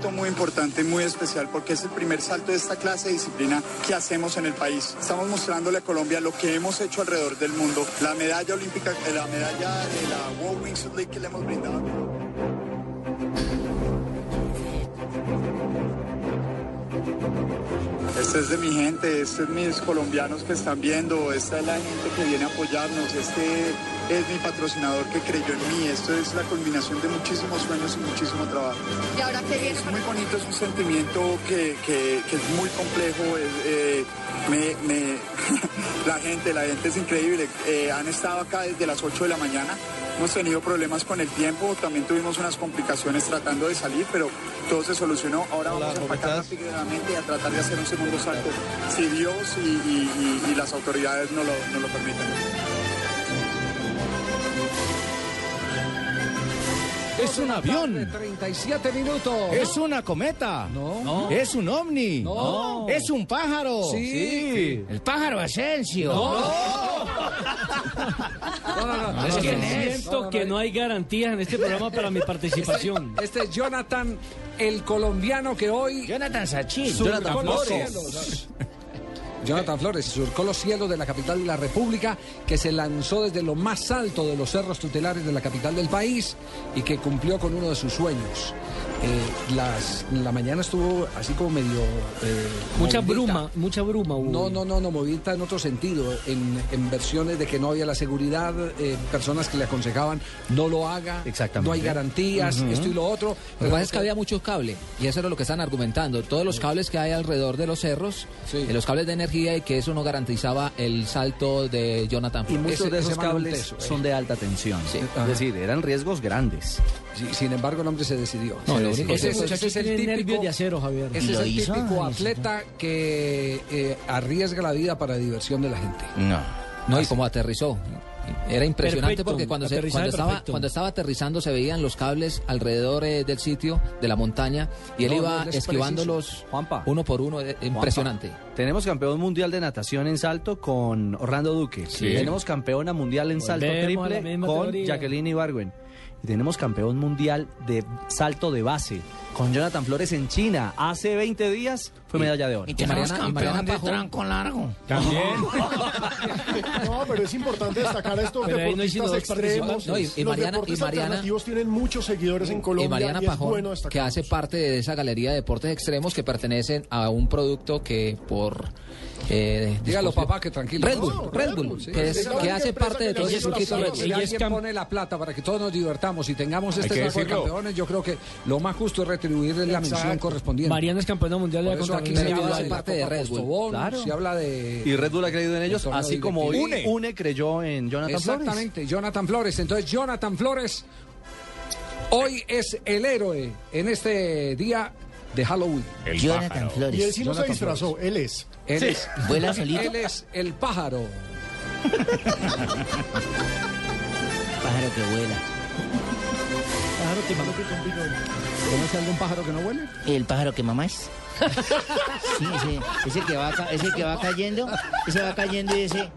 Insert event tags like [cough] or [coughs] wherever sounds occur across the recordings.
Salto muy importante, muy especial, porque es el primer salto de esta clase de disciplina que hacemos en el país. Estamos mostrándole a Colombia lo que hemos hecho alrededor del mundo. La medalla olímpica, eh, la medalla de la World Wingsuit League que le hemos brindado. Este es de mi gente, este es mis colombianos que están viendo, esta es la gente que viene a apoyarnos, este es mi patrocinador que creyó en mí, esto es la culminación de muchísimos sueños y muchísimo trabajo. ¿Y ahora qué viene? Es muy bonito, es un sentimiento que, que- que es muy complejo. es, eh, me- me- [laughs] la gente, la gente es increíble. Eh, han estado acá desde las 8 de la mañana. Hemos tenido problemas con el tiempo, también tuvimos unas complicaciones tratando de salir, pero todo se solucionó. Ahora vamos a empacar rápidamente y a tratar de hacer un segundo salto, si Dios y, y- y- y las autoridades no lo, no lo permiten. Es un avión. 37 minutos. Es una cometa. No. Es un ovni. No. Es un pájaro. Sí. El pájaro Asensio. No, no, no. Es no, que no, no, Siento no, que no. no hay garantías en este programa para mi participación. Este es Jonathan, el colombiano que hoy Jonathan Sachin. los cielos. Jonathan Flores surcó los cielos de la capital de la República, que se lanzó desde lo más alto de los cerros tutelares de la capital del país y que cumplió con uno de sus sueños. Eh, las, la mañana estuvo así como medio... eh, Mucha movidita. bruma, mucha bruma hubo. No, no, no, no, movida en otro sentido, en, en versiones de que no había la seguridad, eh, personas que le aconsejaban no lo haga, Exactamente. no hay garantías, esto y lo otro. Lo que pasa es que había mucho cable y eso era lo que están argumentando. Todos los cables que hay alrededor de los cerros, Sí. de los cables de energía y que eso no garantizaba el salto de Jonathan Y muchos Ese- de esos cables eh. son de alta tensión. Es decir, eran riesgos grandes. Sin embargo, el hombre se decidió. No, Se lo decidió. único Ese es el típico, de acero, Javier. ese es el hizo? típico atleta que eh, arriesga la vida para diversión de la gente. No. No, y como aterrizó. Era impresionante Perfecto, porque cuando, se- cuando, estaba, cuando estaba aterrizando se veían los cables alrededor eh, del sitio, de la montaña, y él No, iba no, esquivándolos Juanpa. uno por uno. eh, Impresionante. Tenemos campeón mundial de natación en salto con Orlando Duque. Tenemos campeona mundial en salto Volvemos triple con teoría. Jacqueline Ibargüen. Y tenemos campeón mundial de salto de base con Jonathan Flores en China. Hace 20 días fue medalla de oro. Y Mariana, y Mariana Pajón- largo. También. [laughs] No, pero es importante destacar a estos Pero no deportistas extremos. No, y- y Los Mariana- y Mariana- alternativos tienen muchos seguidores en Colombia y Mariana es Pajón, bueno que hace parte de esa galería de deportes extremos que pertenecen a un producto que por... Eh, papá, que tranquilo. Red Bull, No, Red Bull, sí. que, es- que hace parte de todo ese circuito Red. Bull. Si alguien cam- pone la plata para que todos nos divertamos y tengamos este tipo de campeones, yo creo que lo más justo es retribuirle la mención Exacto. correspondiente. Mariana es campeona mundial de la eso aquí se habla de parte de Red Bull. Postobón, Claro. se habla de... Y Red Bull ha creído en ellos, así como directivo. Une. creyó en Jonathan Flores. Exactamente, Jonathan Flores. Entonces, Jonathan Flores hoy es el héroe en este día de Halloween. Jonathan Y él Flores. sí no se disfrazó, él es. Él, es, ¿Vuela [laughs] solito? él es el pájaro. [laughs] Pájaro que vuela. Claro que mamá. ¿Conoce algún pájaro que no huele? El pájaro que mamás. Sí, ese, ese que va ese que va cayendo, ese va cayendo y ese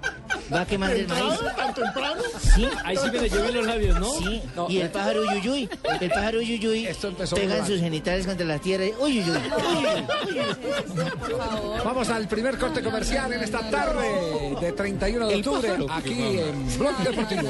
va quemando el maíz. ¿Temprano? ¿Tan temprano? Sí, Ahí sí me le llevé los labios, ¿no? sí. No, y el pájaro uyuyuy, el pájaro empezó pegan mal. sus genitales contra la tierra y uyuyuy, uyuyuy. Vamos al primer corte comercial en esta tarde de 31 de octubre aquí en Blog Deportivo.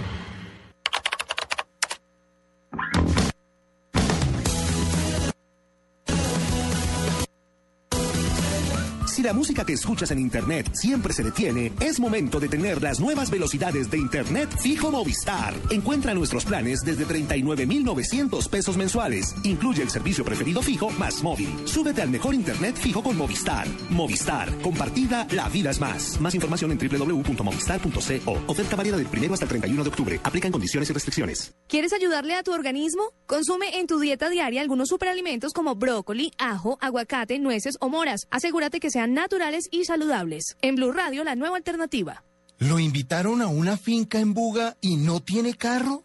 Si la música que escuchas en Internet siempre se detiene, es momento de tener las nuevas velocidades de Internet fijo Movistar. Encuentra nuestros planes desde 39,900 pesos mensuales. Incluye el servicio preferido fijo más móvil. Súbete al mejor Internet fijo con Movistar. Movistar. Compartida, la vida es más. Más información en www.movistar.co. Oferta válida del primero hasta el 31 de octubre. Aplican condiciones y restricciones. ¿Quieres ayudarle a tu organismo? Consume en tu dieta diaria algunos superalimentos como brócoli, ajo, aguacate, nueces o moras. Asegúrate que sean naturales y saludables. En Blue Radio, la nueva alternativa. ¿Lo invitaron a una finca en Buga y no tiene carro?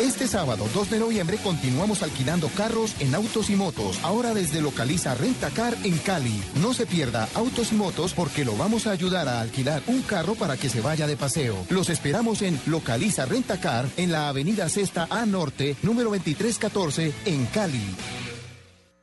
Este sábado 2 de noviembre continuamos alquilando carros en autos y motos, ahora desde Localiza Rentacar en Cali. No se pierda autos y motos porque lo vamos a ayudar a alquilar un carro para que se vaya de paseo. Los esperamos en Localiza Rentacar en la avenida Cesta A Norte, número 2314 en Cali.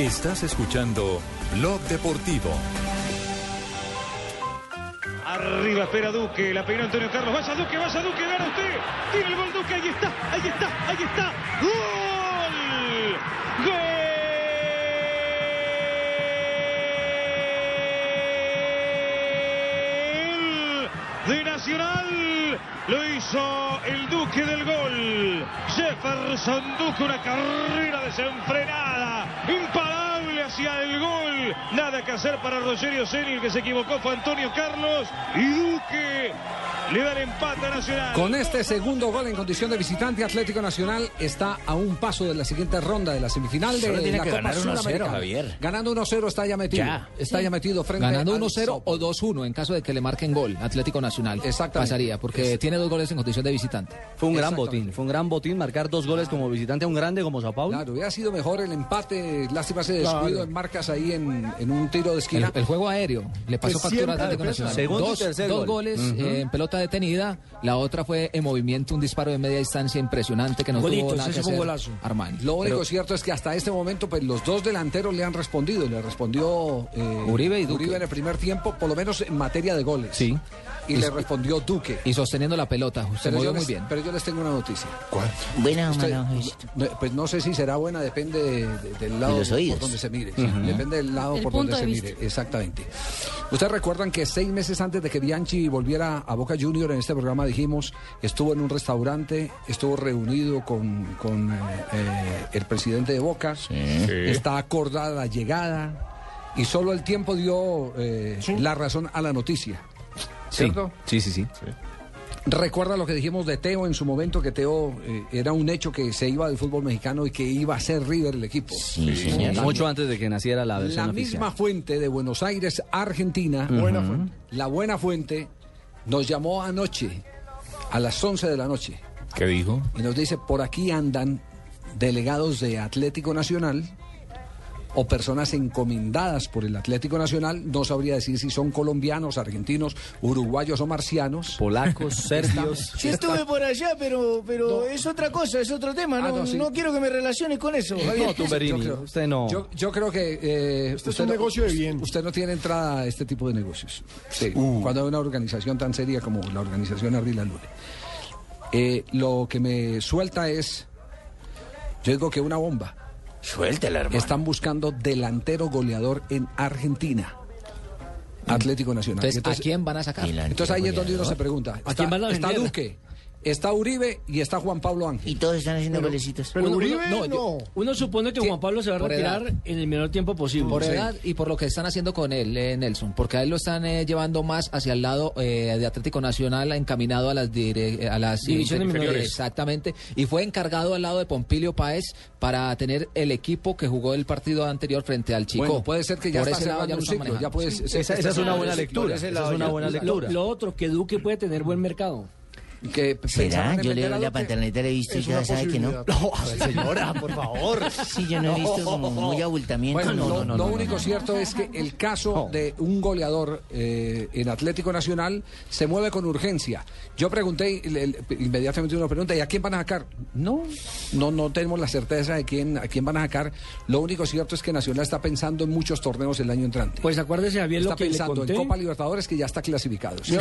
Estás escuchando Blog Deportivo. Arriba espera Duque, la peinó Antonio Carlos. Vaya Duque, vaya Duque, gana usted. Tiene el gol Duque, ahí está, ahí está, ahí está. ¡Gol! ¡Gol! Nacional lo hizo el Duque del gol. Jefferson Duque, una carrera desenfrenada, imparable hacia el gol. Nada que hacer para Rogerio Ceni, el que se equivocó fue Antonio Carlos. Y Duque le da el empate a Nacional. Con este segundo gol en condición de visitante, Atlético Nacional está a un paso de la siguiente ronda de la semifinal de Solo tiene la que Copa ganar 1-0, Sudamericana. Javier. Ganando 1-0 está ya metido. Ya. Está ya metido frente Ganando al 1-0 o 2-1 en caso de que le marquen gol Atlético Nacional. Exactamente. Pasaría, porque tiene dos goles en condición de visitante. Fue un gran botín, fue un gran botín marcar dos goles como visitante a un grande como Sao Paulo. Claro, hubiera sido mejor el empate. Lástima ese Claro. descuido en marcas ahí en, en un tiro de esquina. El, el juego aéreo le pasó Que factura a siempre Atlético defensa. Nacional. Segundo y dos tercer dos gol. goles eh, en pelota detenida. La otra fue en movimiento, un disparo de media distancia impresionante que no Bonito, tuvo nada ese que fue un hacer golazo. Armani. Lo único Pero- cierto es que hasta este momento, pues los dos delanteros le han respondido. Le respondió eh, Uribe y Duque. en el primer tiempo, por lo menos en materia de goles. Sí. Y, le respondió Duque. Y sosteniendo la pelota, se Pero movió yo, muy les, bien. pero yo les tengo una noticia. ¿Cuál? Buena o Usted- mala. no, Pues no sé si será buena, depende de- de- del lado por donde se mire. Depende del lado El por donde se mire. Exactamente. Ustedes recuerdan que seis meses antes de que Bianchi volviera a Boca Junior en este programa dijimos, estuvo en un restaurante, estuvo reunido con, con, eh, eh, el presidente de Boca, está acordada la llegada y solo el tiempo dio eh, la razón a la noticia. ¿Cierto? Sí, sí, sí. Recuerda lo que dijimos de Teo en su momento, que Teo eh, era un hecho que se iba del fútbol mexicano y que iba a ser River el equipo. La- Mucho antes de que naciera la versión La oficial. misma fuente de Buenos Aires, Argentina, Ujú. Buena fuente. la buena fuente, nos llamó anoche, a las 11 de la noche, ¿Qué dijo? y nos dice, por aquí andan delegados de Atlético Nacional o personas encomendadas por el Atlético Nacional, no sabría decir si son colombianos, argentinos, uruguayos o marcianos. Polacos, [laughs] serbios. Sí estuve por allá, pero, pero es otra cosa, es otro tema. Ah, No, no, sí. no quiero que me relaciones con eso. Javier. No, Tumberini, Yo creo- usted no. Yo, yo creo que eh, Este es un negocio de bien. Usted no tiene entrada a este tipo de negocios. Sí, Uh. cuando hay una organización tan seria como la organización Ardila Lule. Eh, lo que me suelta es, yo digo que una bomba. Suéltela, hermano. Están buscando delantero goleador en Argentina. Atlético Nacional. Entonces, ¿a quién van a sacar? Entonces ahí es donde uno se pregunta. ¿A Está, quién van a está vender? Duque, está Uribe y está Juan Pablo Ángel. Y todos están haciendo golecitos. Uno- uno- no, yo- uno supone que Juan Pablo se va a retirar edad. en el menor tiempo posible. Por edad y por lo que están haciendo con él, eh, Nelson. Porque a él lo están eh, llevando más hacia el lado eh, de Atlético Nacional, encaminado a las, dire- a las Divisiones inter- menores. Exactamente. Y fue encargado al lado de Pompilio Páez para tener el equipo que jugó el partido anterior frente al Chico. Bueno, puede ser que ya Por está ese lado cerrando ya un ciclo, Sí. Esa- esa es una buena lectura, esa es una buena Lo- lectura. Lo, otro, que Duque puede tener buen mercado. Que ¿Será? Yo leo a la le he visto y sabe que no. [laughs] No, a ver, señora, por favor. Sí, yo no he visto como muy abultamiento. Bueno, no, lo, no, no, lo no, único no. cierto es que el caso de un goleador eh, en Atlético Nacional se mueve con urgencia. Yo pregunté, el- el- inmediatamente uno pregunta, ¿y a quién van a sacar? No, no, no tenemos la certeza de quién, a quién van a sacar. Lo único cierto es que Nacional está pensando en muchos torneos el año entrante. Pues acuérdese, Javier, Está lo que le pensando conté. en Copa Libertadores que ya está clasificado. Está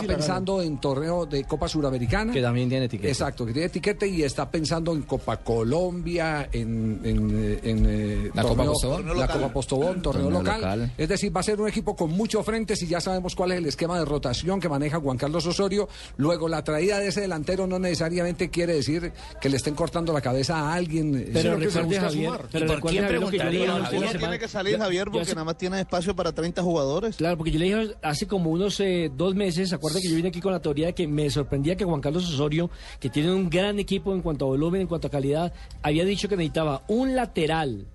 sí la pensando en torneo de Copa Suramericana. Que también tiene etiqueta. Exacto, que tiene etiqueta y está pensando en Copa Colombia, en, en, en, eh, La Copa torneo- Postobón. la Copa Postobón, torneo, Torneo local. local. Es decir, va a ser un equipo con muchos frentes y ya sabemos cuál es el esquema de rotación que maneja Juan Carlos Osorio. Luego, la traída de ese delantero no necesariamente quiere decir que le estén cortando la cabeza a alguien. Pero sino que se recuerde, busca Javier, sumar. pero ¿Y por recuerde, quién preguntaría, Javier? Tiene que salir Javier porque se- nada más tiene espacio para 30 jugadores. Claro, porque yo le dije hace como unos eh, dos meses, acuerda que yo vine aquí con la teoría de que me sorprendía que Juan Carlos Osorio, que tiene un gran equipo en cuanto a volumen, en cuanto a calidad, había dicho que necesitaba un lateral,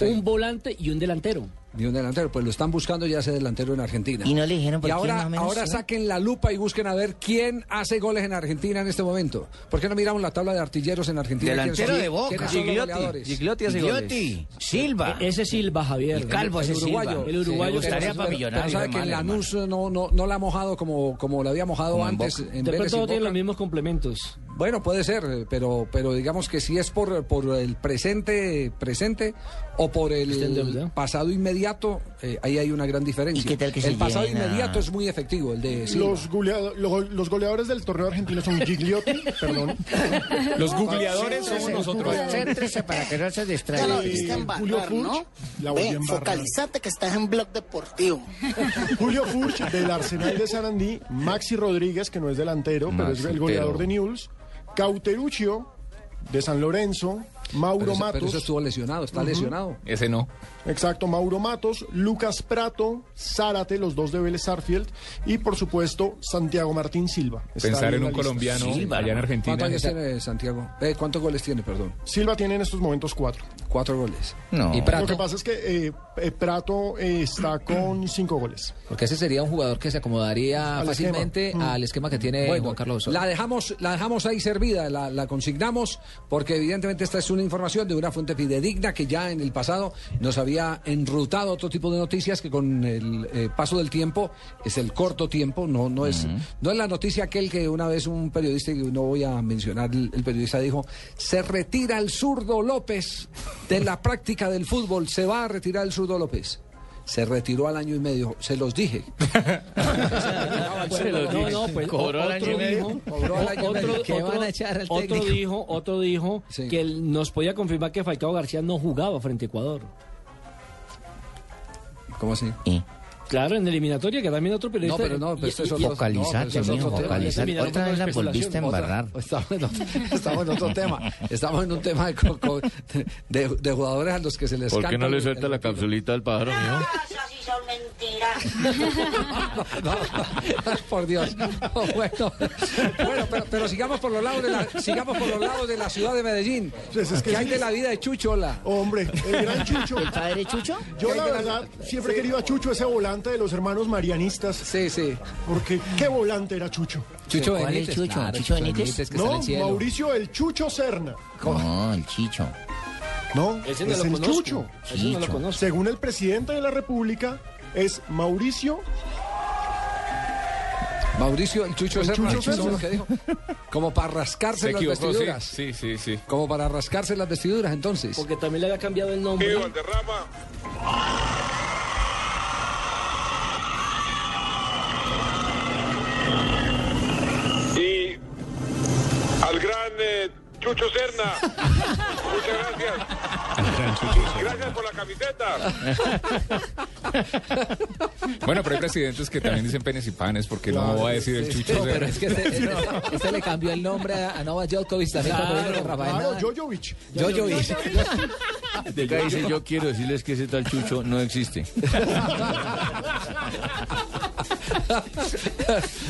un volante y un delantero. Ni un delantero, pues lo están buscando ya ese delantero en Argentina. Y no le dijeron por Y quién ahora, más o menos, ahora ¿sí? saquen la lupa y busquen a ver quién hace goles en Argentina en este momento. ¿Por qué no miramos la tabla de artilleros en Argentina? ¿Quiénes Delantero de Boca. ¿Quiénes son los Gigliotti. Gigliotti hace goles. Gigliotti, Silva. E- ese Silva, Javier. Y Calvo, el, ese el uruguayo. Silva. El uruguayo. Sí, gustaría que- para Millonarios, sabe que en. Lanús no, no, no la ha mojado como, como la había mojado Como en antes. En De Vélez pronto y no tiene Boca. los mismos complementos. Bueno, puede ser, pero, pero digamos que si es por, por el presente presente o por el deuda. pasado inmediato, eh, ahí hay una gran diferencia. ¿Y qué tal que se el pasado inmediato es muy efectivo, el de Silva. Los, goleado- lo- los goleadores del torneo argentino son Gigliotti, [laughs] perdón. Los googleadores somos nosotros. Céntrese para que no se Ya distraiga. volviste a Julio embarrar, ¿no? La Ve, focalizate que estás en blog deportivo. [laughs] Julio Furch del Arsenal de Sarandí, Maxi Rodríguez, que no es delantero, pero es el goleador pero- de Newell's, Cauteruccio de San Lorenzo, Mauro pero, ese- Matos. pero eso estuvo lesionado, está lesionado. Ese no. Exacto, Mauro Matos, Lucas Prato, Zárate, los dos de Vélez Sarfield, y por supuesto Santiago Martín Silva. Pensar en un lista. colombiano Silva, allá en ¿Cuántos Argentina. tiene Santiago? Eh, ¿Cuántos goles tiene, perdón? Silva tiene en estos momentos cuatro. Cuatro goles. No. Y Lo que pasa es que eh, eh, Prato eh, está con [clears throat] cinco goles. porque ese sería un jugador que se acomodaría Al fácilmente esquema. Mm. al esquema que tiene Bueno, Juan Carlos Osorio. la dejamos, la dejamos ahí servida, la, la consignamos, porque evidentemente esta es una información de una fuente fidedigna que ya en el pasado nos había enrutado otro tipo de noticias que con el eh, paso del tiempo, es el corto tiempo, no, no es, no es la noticia aquel que una vez un periodista, y no voy a mencionar el, el periodista, dijo, se retira el zurdo López de la práctica del fútbol, se va a retirar el zurdo López. Se retiró al año y medio, se los dije. [laughs] Bueno, no, no, pues, Cobró al otro año y medio. dijo- Cobró al año y otro- medio. otro- ¿Qué van a echar al otro técnico? dijo, otro dijo Sí. que él nos podía confirmar que Falcao García no jugaba frente a Ecuador. ¿Cómo así? Claro, en eliminatoria, que también otro periodista. No, pero no, pero esto es otro- Focalizate, no, eso tema. focalizate. Otra no vez la volviste a embarrar. [laughs] Estamos en, otro, [laughs] estamos en otro tema. Estamos en un tema de, de, de jugadores a los que se les ¿Por qué no le el- suelta el- la capsulita al pájaro mío? Sí son mentiras. [laughs] No, por Dios. No, bueno, bueno pero, pero sigamos por los lados de la sigamos por los lados de la ciudad de Medellín. Pues es que ¿Qué hay sí. de la vida de Chuchola? Hombre, el gran Chucho. ¿El padre Chucho? Yo la verdad siempre he querido a Chucho, ese volante de los hermanos marianistas. Sí, sí. Porque qué volante era Chucho. Chucho ¿Cuál Benítez. Chucho? claro, ¿Chucho Benítez? No, el cielo. Mauricio el Chucho Serna. No, el Chicho. No, Ese no es lo el conozco. Chucho. Ese no lo conozco. Según el presidente de la República, es Mauricio Mauricio, el Chucho El Serna, Chucho ¿eso es lo Serna. que dijo? Como para rascarse Se las vestiduras. Sí, sí, sí. Como para rascarse las vestiduras, entonces. Porque también le había cambiado el nombre. Al gran eh, Chucho Serna. Muchas gracias. Gracias por la camiseta. Bueno, pero hay presidentes que también dicen penes y panes, porque no va a decir el chucho. No, Serna. pero es que este, [laughs] este- este le cambió el nombre a a Novak Djokovic también cuando vino con Rafael Claro. Jojovic. Jojovic. Acá dice, yo quiero decirles que ese tal chucho no existe. [laughs]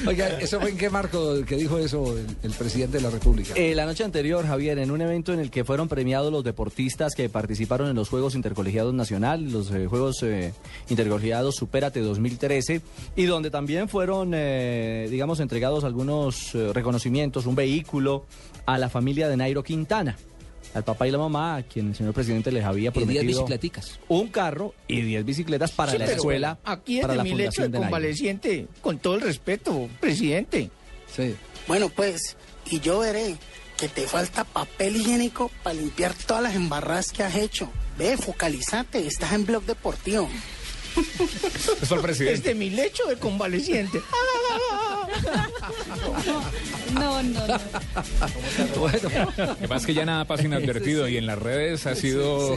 Oiga, ¿eso fue en qué marco que dijo eso el, el presidente de la República? Eh, la noche anterior, Javier, en un evento en el que fueron premiados los deportistas que participaron en los Juegos Intercolegiados Nacional, los eh, Juegos eh, Intercolegiados Supérate 2013, y donde también fueron, eh, digamos, entregados algunos eh, reconocimientos, un vehículo a la familia de Nairo Quintana, al papá y la mamá, a quien el señor presidente les había Y 10 prometido bicicleticas. un carro y 10 bicicletas para Sí, la pero escuela, Aquí es para de la mi lecho fundación de de Nairo. convaleciente, con todo el respeto, presidente. Sí. Bueno, pues, y yo veré que te falta papel higiénico para limpiar todas las embarradas que has hecho. Ve, focalizate, estás en blog deportivo. Es para el presidente. Es de mi lecho de convaleciente. [laughs] No, no, no. Bueno, Lo que pasa es que ya nada pasa inadvertido y en las redes ha sido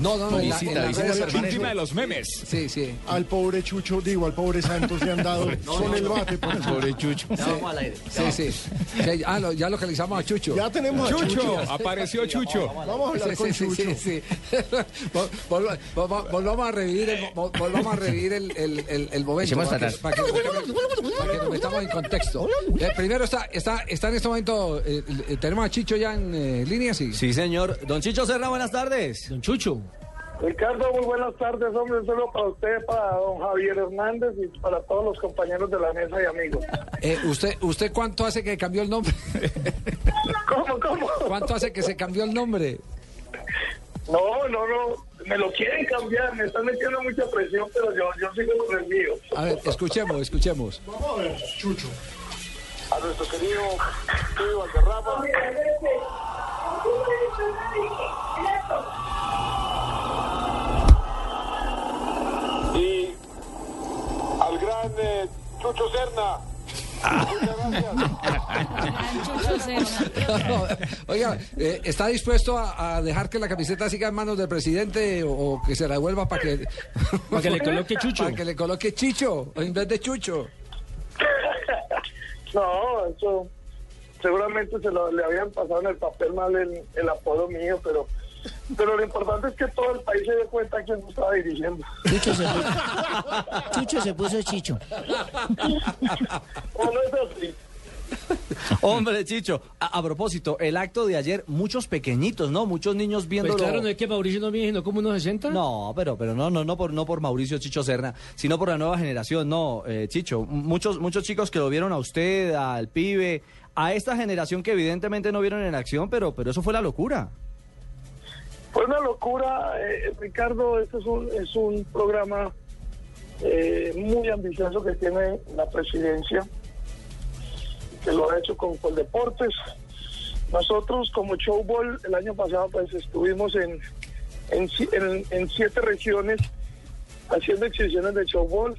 no, no, no. en la- visita, visita víctima de los memes. Sí, sí. Al pobre Chucho, digo, al pobre Santos le han dado con el bate. por eso. Pobre chucho. Sí, sí. Sí, ah, lo- ya localizamos a Chucho. Ya tenemos a Chucho, Chucho. apareció Chucho. Vamos a hablar Sí, con sí, sí, Chucho. sí, [laughs] sí. Vol- vol- vol- Volvamos a revivir el, vol- volvamos a revivir el, el, el, el momento para que, para que- para que nos metamos en contexto. Eh, primero está, está, está en este momento, eh, eh, tenemos a Chicho ya en eh, línea, sí. Sí, señor. Don Chicho Serra, buenas tardes. Don Chucho. Ricardo, muy buenas tardes, hombre. Solo para usted, para don Javier Hernández y para todos los compañeros de la mesa y amigos. Eh, ¿usted, ¿Usted cuánto hace que cambió el nombre? [laughs] ¿Cómo, cómo? ¿Cuánto hace que se cambió el nombre? No, no, no. Me lo quieren cambiar. Me están metiendo mucha presión, pero yo, yo sigo con el mío. A ver, escuchemos, escuchemos. Vamos a ver, Chucho. A nuestro querido Estudio Valderrama. Y al gran eh, Chucho Serna. Chucho [laughs] Serna. Oiga, eh, ¿está dispuesto a, a dejar que la camiseta siga en manos del presidente o, o que se la devuelva para que... Para que le coloque [laughs] Chucho. Para que le coloque Chicho en vez de Chucho. [laughs] No, eso seguramente se lo, le habían pasado en el papel mal el, el apodo mío, pero pero lo importante es que todo el país se dé cuenta quién lo estaba dirigiendo. Chucho se puso, Chucho se puso Chicho. ¿O no es así? [laughs] Hombre, Chicho, a, a propósito, el acto de ayer, muchos pequeñitos, ¿no? Muchos niños viendo. Pues claro, no es que Mauricio no viene, sino como unos 60. No, pero, pero no, no, no por, no por Mauricio Chicho Serna, sino por la nueva generación, no, eh, Chicho. Muchos, muchos chicos que lo vieron a usted, al pibe, a esta generación que evidentemente no vieron en acción, pero, pero eso fue la locura. Fue una locura, eh, Ricardo, este es un, es un programa eh, muy ambicioso que tiene la presidencia, lo ha hecho con Coldeportes. Nosotros como Showball el año pasado pues estuvimos en, en, en- siete regiones haciendo exhibiciones de Showball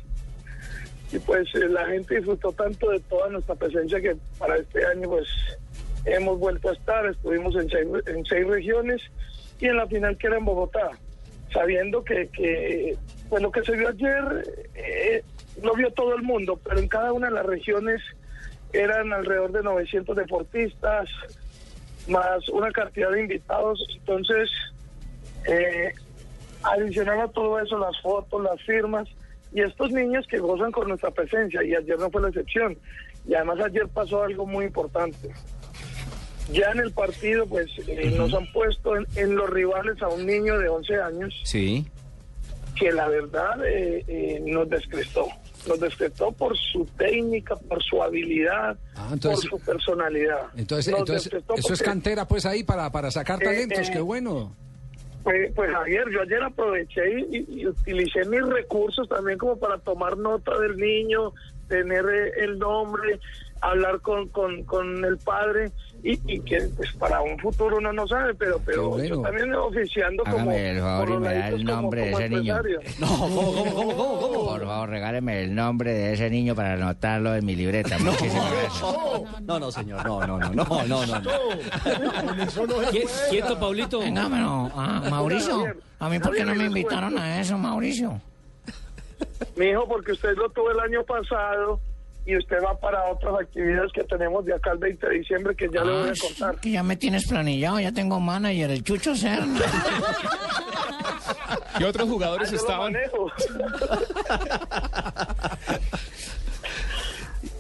y pues eh, la gente disfrutó tanto de toda nuestra presencia que para este año pues hemos vuelto a estar, estuvimos en seis, en seis regiones y en la final que era en Bogotá, sabiendo que, que pues lo que se vio ayer eh, lo vio todo el mundo, pero en cada una de las regiones eran alrededor de 900 deportistas, más una cantidad de invitados, entonces eh, adicional a todo eso, las fotos, las firmas y estos niños que gozan con nuestra presencia y ayer no fue la excepción. Y además ayer pasó algo muy importante. Ya en el partido pues eh, nos han puesto en, en los rivales a un niño de 11 años Sí. que la verdad eh, eh, nos descrestó. Nos descrestó por su técnica, por su habilidad, Ah, entonces- por su personalidad. Entonces, entonces eso es cantera pues ahí para, para sacar Eh, talentos, eh, qué bueno. Pues, pues Javier, yo ayer aproveché y, y- y utilicé mis recursos también como para tomar nota del niño, tener eh, el nombre, hablar con, con, con el padre y, y que pues para un futuro uno no sabe, pero pero bueno. yo también oficiando como Hágame el favor por y me da el como- nombre de como ese niño. No, ¿cómo, cómo, cómo, cómo, cómo? Por favor, regáleme el nombre de ese niño para anotarlo en mi libreta. Muchísimas gracias. No, no, señor, no, no, no, no, no, no. no. Qui- Quieto, Paulito. Venga, pero, ah, Mauricio, a mí por qué no me invitaron a eso, Mauricio. Mi hijo, porque usted lo tuvo el año pasado y usted va para otras actividades que tenemos de acá al 20 de diciembre que ya le voy a contar. Que ya me tienes planillado, ya tengo manager, el Chucho Serna. ¿Qué otros jugadores estaban? manejo. [laughs]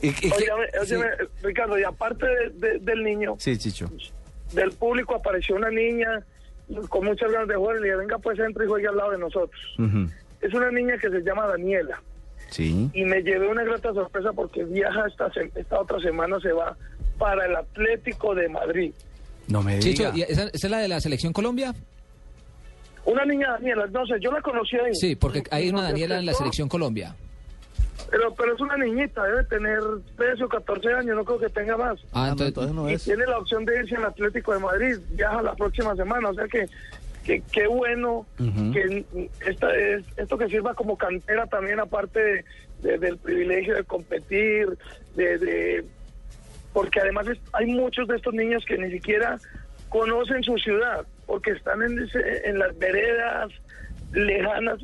¿Y- y Óyeme, sí. Ricardo, y aparte de- de- del niño, Sí, Chicho. del público apareció una niña con muchas ganas de jugar y le dije, venga pues entre y juegue al lado de nosotros. Es una niña que se llama Daniela Sí. y me llevé una grata sorpresa porque viaja esta, se- esta otra semana, se va para el Atlético de Madrid. No me Chicho, diga. ¿y esa, esa es la de la selección Colombia? Una niña Daniela, no sé, yo la conocí ahí. Sí, porque hay una Daniela en la selección Colombia. Pero, pero es una niñita, debe tener 13 o 14 años, no creo que tenga más. Ah, entonces, entonces no y es. tiene la opción de irse al Atlético de Madrid, viaja la próxima semana, o sea que que qué bueno que esta es, esto que sirva como cantera también aparte de- de- del privilegio de competir, de, de- porque además es- hay muchos de estos niños que ni siquiera conocen su ciudad, porque están en, ese- en las veredas lejanas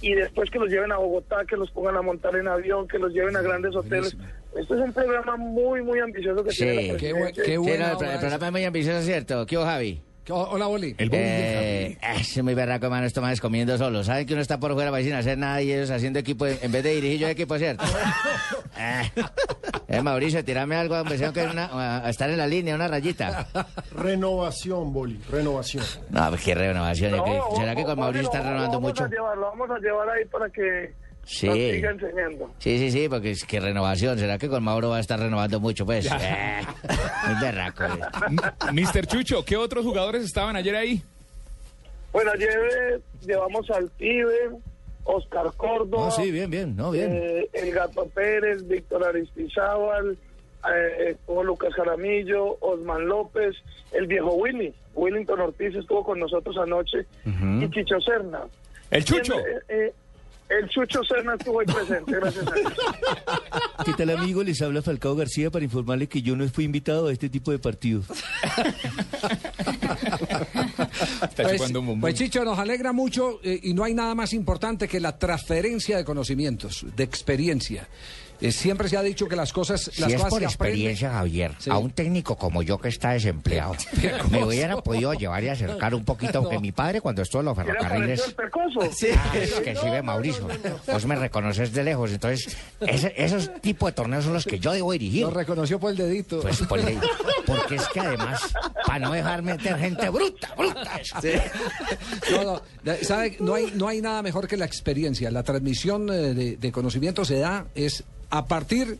y después que los lleven a Bogotá, que los pongan a montar en avión, que los lleven a grandes hoteles. Este es un programa muy, muy ambicioso que tiene la Sí. Qué, qué Sí, no, buena el, programa es muy ambicioso, ¿cierto? ¿Qué hubo, Javi? Esa. Oh, Hola, Boli. Eh, es muy berraco, hermano, esto más comiendo solo. Saben que uno está por fuera para sin hacer nada y ellos haciendo equipo, en vez de dirigir yo equipo, ¿cierto? [laughs] Eh, eh, Mauricio, tirame algo, hombre, tengo que una- a estar en la línea, una rayita. Renovación, Boli, renovación. No, pues qué renovación. ¿Será que con Mauricio está lo renovando vamos mucho? A llevar, lo vamos a llevar ahí para que Sí. nos siga enseñando. Sí, sí, sí, porque es que renovación. ¿Será que con Mauro va a estar renovando mucho? Pues, eh, muy berraco. eh. Mr. Chucho, ¿qué otros jugadores estaban ayer ahí? Bueno, ayer eh, llevamos al Pibe, Oscar Córdoba, No, sí, bien, bien, no, bien. eh, el Gato Pérez, Víctor Aristizábal, eh, Lucas Jaramillo, Osman López, el viejo Willy, Willington Ortiz estuvo con nosotros anoche, y Chicho Serna. El Chucho. Eh, eh, el Chucho Serna estuvo ahí presente, gracias a Dios. ¿Qué tal amigo? Les habla Falcao García para informarle que yo no fui invitado a este tipo de partidos. Está Pues, chupando un bombón. pues, Chicho, nos alegra mucho eh, y no hay nada más importante que la transferencia de conocimientos, de experiencia. Eh, siempre se ha dicho que las cosas, Si las es cosas por experiencia, Javier, Sí. a un técnico como yo que está desempleado, [laughs] me hubiera podido llevar y acercar un poquito, aunque [laughs] mi padre cuando estuvo en los ¿Qué le ferrocarriles... el pecoso? Ah, es que sí ve Mauricio, vos me reconoces de lejos, entonces ese- esos tipos de torneos son los que yo debo dirigir. Lo reconoció por el dedito. Pues por ley, porque es que además, para no dejar meter gente bruta, bruta. No, no, de- ¿sabe? No hay, no hay nada mejor que la experiencia. La transmisión eh, de, de conocimiento se da es a partir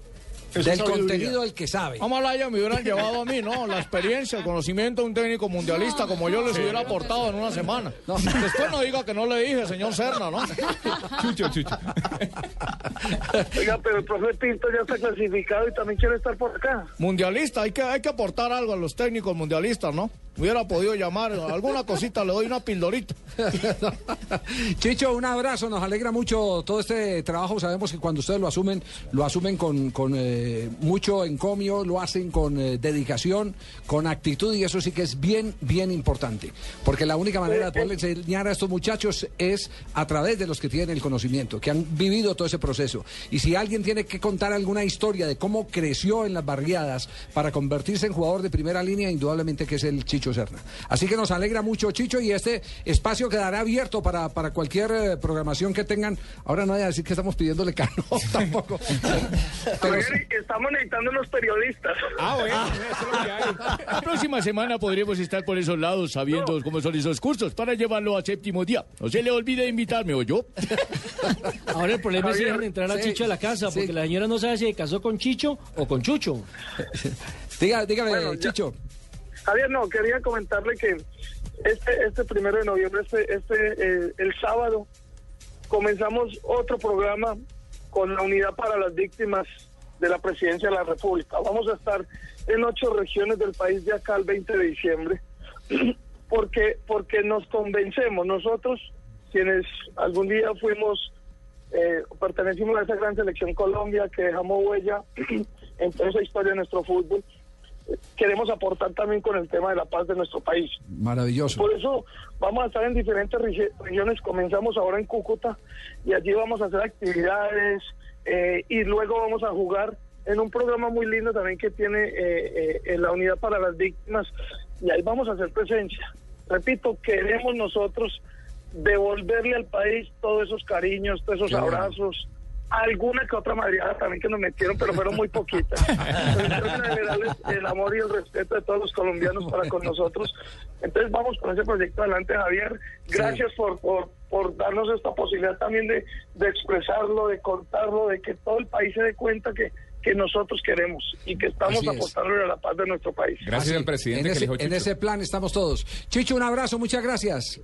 del contenido del que sabe. Ojalá ya me hubieran llevado a mí, ¿no? La experiencia, el conocimiento de un técnico mundialista como yo les hubiera aportado en una semana. Después no diga que no le dije, señor Serna, ¿no? Chucho, Chucho. Oiga, pero el profe Pinto ya está clasificado y también quiere estar por acá. Mundialista, hay que, hay que aportar algo a los técnicos mundialistas, ¿no? Hubiera podido llamar, alguna cosita, le doy una pildorita. Chicho, un abrazo, nos alegra mucho todo este trabajo. Sabemos que cuando ustedes lo asumen, lo asumen con, con, eh, mucho encomio, lo hacen con eh, dedicación, con actitud y eso sí que es bien, bien importante. Porque la única manera de poderle enseñar a estos muchachos es a través de los que tienen el conocimiento, que han vivido todo ese proceso. Y si alguien tiene que contar alguna historia de cómo creció en las barriadas para convertirse en jugador de primera línea, indudablemente que es el Chicho Serna. Así que nos alegra mucho, Chicho, y este espacio quedará abierto para, para cualquier eh, programación que tengan. Ahora no voy a decir que estamos pidiéndole [laughs] cano tampoco. [laughs] Pero estamos necesitando unos periodistas. Ah, bueno, eso es lo que hay. La próxima semana podremos estar por esos lados sabiendo cómo son esos cursos para llevarlo a séptimo día. No se le olvide invitarme, ¿o yo? [laughs] Ahora el problema es si Javier, dejan entrar a sí, Chicho a la casa, sí. porque la señora no sabe si se casó con Chicho o con Chucho. [laughs] Diga, dígame, Bueno, ya- Chicho. Javier, no, quería comentarle que este, este primero de noviembre, este, este eh, el sábado, comenzamos otro programa con la unidad para las víctimas de la presidencia de la República. Vamos a estar en ocho regiones del país de acá el 20 de diciembre, [clears throat] porque, porque nos convencemos nosotros, quienes algún día fuimos, eh, pertenecimos a esa gran selección Colombia que dejamos huella [clears throat] en toda esa historia de nuestro fútbol, queremos aportar también con el tema de la paz de nuestro país. Maravilloso. Por eso vamos a estar en diferentes regi- regiones. Comenzamos ahora en Cúcuta y allí vamos a hacer actividades eh, y luego vamos a jugar en un programa muy lindo también que tiene eh, eh, en la unidad para las víctimas y ahí vamos a hacer presencia. Repito, queremos nosotros devolverle al país todos esos cariños, todos esos bueno. abrazos. Alguna que otra madreada también que nos metieron, pero fueron muy poquitas. [laughs] En términos generales, el amor y el respeto de todos los colombianos para con nosotros. Entonces vamos con ese proyecto adelante, Javier. Gracias por, por, por darnos esta posibilidad también de, de expresarlo, de contarlo, de que todo el país se dé cuenta que, que nosotros queremos y que estamos Así es. apostando a la paz de nuestro país. Gracias al presidente En que ese, eligió en Chucho. ese plan estamos todos. Chicho, un abrazo, muchas gracias.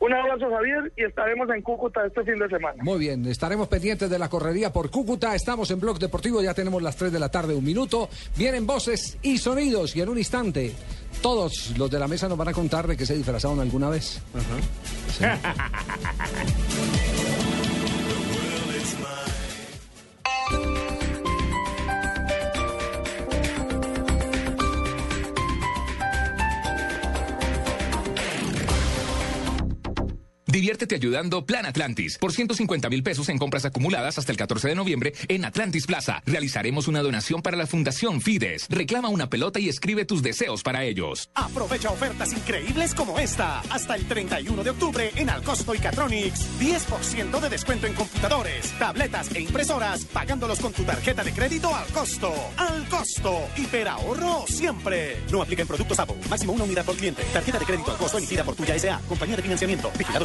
Un abrazo, Javier, y estaremos en Cúcuta este fin de semana. Muy bien, estaremos pendientes de la correría por Cúcuta. Estamos en Blog Deportivo, ya tenemos las 3 de la tarde, un minuto. Vienen voces y sonidos y en un instante todos los de la mesa nos van a contar de que se disfrazaron alguna vez. Sí. [laughs] [laughs] Diviértete ayudando Plan Atlantis por 150 mil pesos en compras acumuladas hasta el 14 de noviembre en Atlantis Plaza. Realizaremos una donación para la Fundación Fides. Reclama una pelota y escribe tus deseos para ellos. Aprovecha ofertas increíbles como esta. Hasta el 31 de octubre en Alcosto y Catronics. 10% de descuento en computadores, tabletas e impresoras, pagándolos con tu tarjeta de crédito al costo. Al costo. Hiperahorro siempre. No aplica en productos Apple. Máximo una unidad por cliente. Tarjeta de crédito al costo emitida por Tuya S.A. Compañía de financiamiento. Vigilado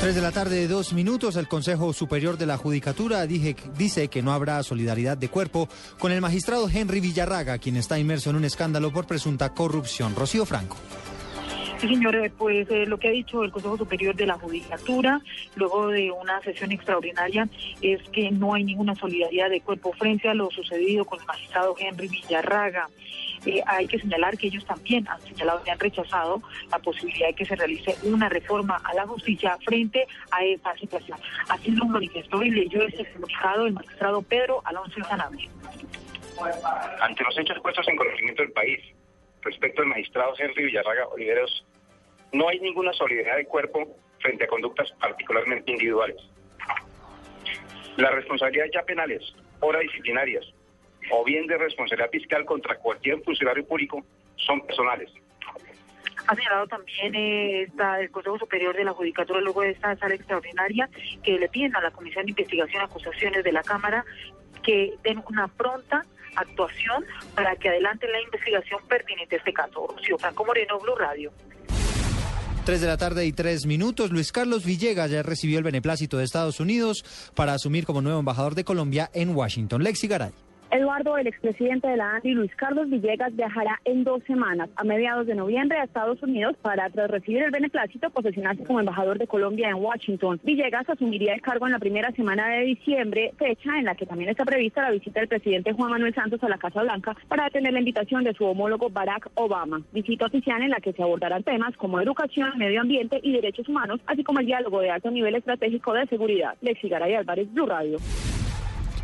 Tres de la tarde, dos minutos. El Consejo Superior de la Judicatura dije- dice que no habrá solidaridad de cuerpo con el magistrado Henry Villarraga, quien está inmerso en un escándalo por presunta corrupción. Rocío Franco. Sí, señor, eh, pues eh, lo que ha dicho el Consejo Superior de la Judicatura, luego de una sesión extraordinaria, es que no hay ninguna solidaridad de cuerpo frente a lo sucedido con el magistrado Henry Villarraga. Eh, hay que señalar que ellos también han señalado y han rechazado la posibilidad de que se realice una reforma a la justicia frente a esta situación. Así lo manifestó y leyó ese comunicado el magistrado Pedro Alonso Sanabria. ante los hechos puestos en conocimiento del país respecto al magistrado Henry Villarraga Oliveros, no hay ninguna solidaridad de cuerpo frente a conductas particularmente individuales. Las responsabilidades ya penales, ora disciplinarias, o bien de responsabilidad fiscal contra cualquier funcionario público son personales. Ha señalado también eh, esta- el Consejo Superior de la Judicatura, luego de esta sala extraordinaria, que le piden a la Comisión de Investigación y Acusaciones de la Cámara que den una pronta actuación para que adelante la investigación pertinente a este caso. Rocío Franco Moreno, Blue Radio. Tres de la tarde y tres minutos. Luis Carlos Villegas ya recibió el beneplácito de Estados Unidos para asumir como nuevo embajador de Colombia en Washington. Lexi Garay. Eduardo, el expresidente de la ANDI, Luis Carlos Villegas, viajará en dos semanas, a mediados de noviembre, a Estados Unidos para, tras recibir el beneplácito, posesionarse como embajador de Colombia en Washington. Villegas asumiría el cargo en la primera semana de diciembre, fecha en la que también está prevista la visita del presidente Juan Manuel Santos a la Casa Blanca para atender la invitación de su homólogo Barack Obama. Visita oficial en la que se abordarán temas como educación, medio ambiente y derechos humanos, así como el diálogo de alto nivel estratégico de seguridad. Lexi Garay Álvarez, Blue Radio.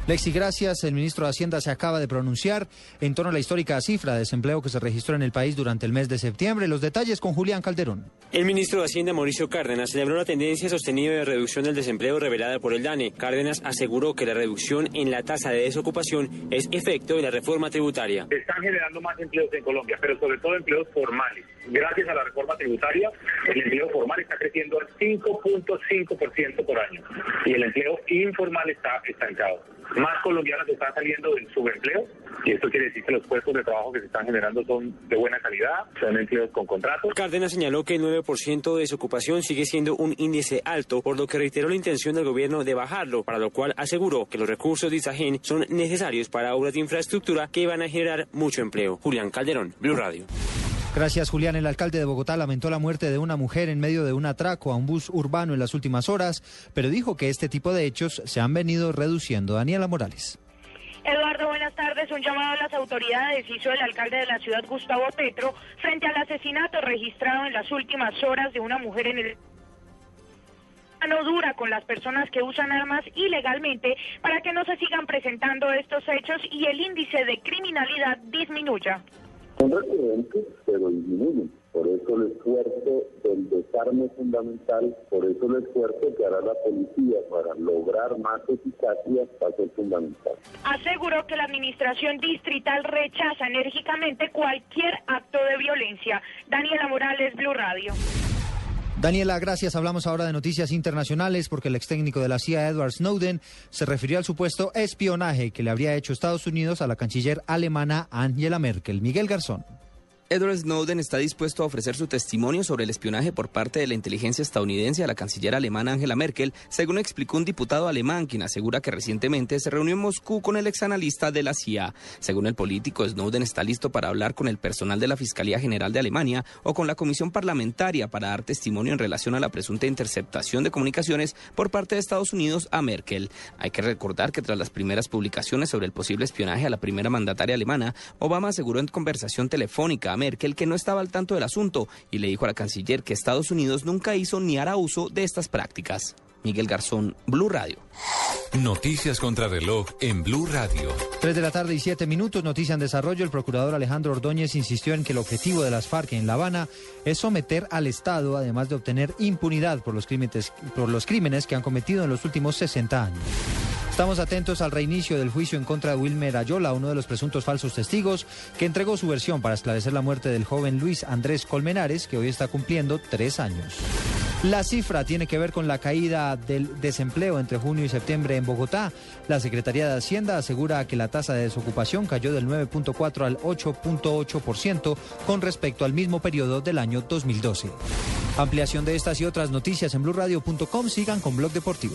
Lexi, gracias. El ministro de Hacienda se acaba de pronunciar en torno a la histórica cifra de desempleo que se registró en el país durante el mes de septiembre. Los detalles con Julián Calderón. El ministro de Hacienda, Mauricio Cárdenas, celebró la tendencia sostenida de reducción del desempleo revelada por el DANE. Cárdenas aseguró que la reducción en la tasa de desocupación es efecto de la reforma tributaria. están generando más empleos en Colombia, pero sobre todo empleos formales. Gracias a la reforma tributaria, el empleo formal está creciendo al 5.5% por año y el empleo informal está estancado. Más colombianos están saliendo del subempleo Y esto quiere decir que los puestos de trabajo que se están generando son de buena calidad, son empleos con contratos. Cárdenas señaló que el 9% de desocupación sigue siendo un índice alto, por lo que reiteró la intención del gobierno de bajarlo, para lo cual aseguró que los recursos de Isagen son necesarios para obras de infraestructura que van a generar mucho empleo. Julián Calderón, Blue Radio. Gracias, Julián. El alcalde de Bogotá lamentó la muerte de una mujer en medio de un atraco a un bus urbano en las últimas horas, pero dijo que este tipo de hechos se han venido reduciendo. Daniela Morales. Eduardo, buenas tardes. Un llamado a las autoridades hizo el alcalde de la ciudad, Gustavo Petro, frente al asesinato registrado en las últimas horas de una mujer en el mano dura con las personas que usan armas ilegalmente para que no se sigan presentando estos hechos y el índice de criminalidad disminuya. Son recurrentes, pero disminuyen. Por eso el esfuerzo del desarme es fundamental, por eso el esfuerzo que hará la policía para lograr más eficacia va a ser fundamental. Aseguró que la administración distrital rechaza enérgicamente cualquier acto de violencia. Daniela Morales, Blue Radio. Daniela, gracias. Hablamos ahora de noticias internacionales porque el ex técnico de la CIA, Edward Snowden, se refirió al supuesto espionaje que le habría hecho Estados Unidos a la canciller alemana Angela Merkel. Miguel Garzón. Edward Snowden está dispuesto a ofrecer su testimonio sobre el espionaje por parte de la inteligencia estadounidense a la canciller alemana Angela Merkel, según explicó un diputado alemán, quien asegura que recientemente se reunió en Moscú con el exanalista de la CIA. Según el político, Snowden está listo para hablar con el personal de la Fiscalía General de Alemania o con la Comisión Parlamentaria para dar testimonio en relación a la presunta interceptación de comunicaciones por parte de Estados Unidos a Merkel. Hay que recordar que tras las primeras publicaciones sobre el posible espionaje a la primera mandataria alemana, Obama aseguró en conversación telefónica a Merkel que no estaba al tanto del asunto y le dijo a la canciller que Estados Unidos nunca hizo ni hará uso de estas prácticas. Miguel Garzón, Blue Radio. Noticias contra reloj en Blue Radio. Tres de la tarde y siete minutos, noticia en desarrollo. El procurador Alejandro Ordóñez insistió en que el objetivo de las FARC en La Habana es someter al Estado, además de obtener impunidad por los crímenes, por los crímenes que han cometido en los últimos 60 años. Estamos atentos al reinicio del juicio en contra de Wilmer Ayola, uno de los presuntos falsos testigos, que entregó su versión para esclarecer la muerte del joven Luis Andrés Colmenares, que hoy está cumpliendo tres años. La cifra tiene que ver con la caída del desempleo entre junio y septiembre en Bogotá. La Secretaría de Hacienda asegura que la tasa de desocupación cayó del 9.4 al 8.8% con respecto al mismo periodo del año 2012. Ampliación de estas y otras noticias en blurradio.com. Sigan con Blog Deportivo.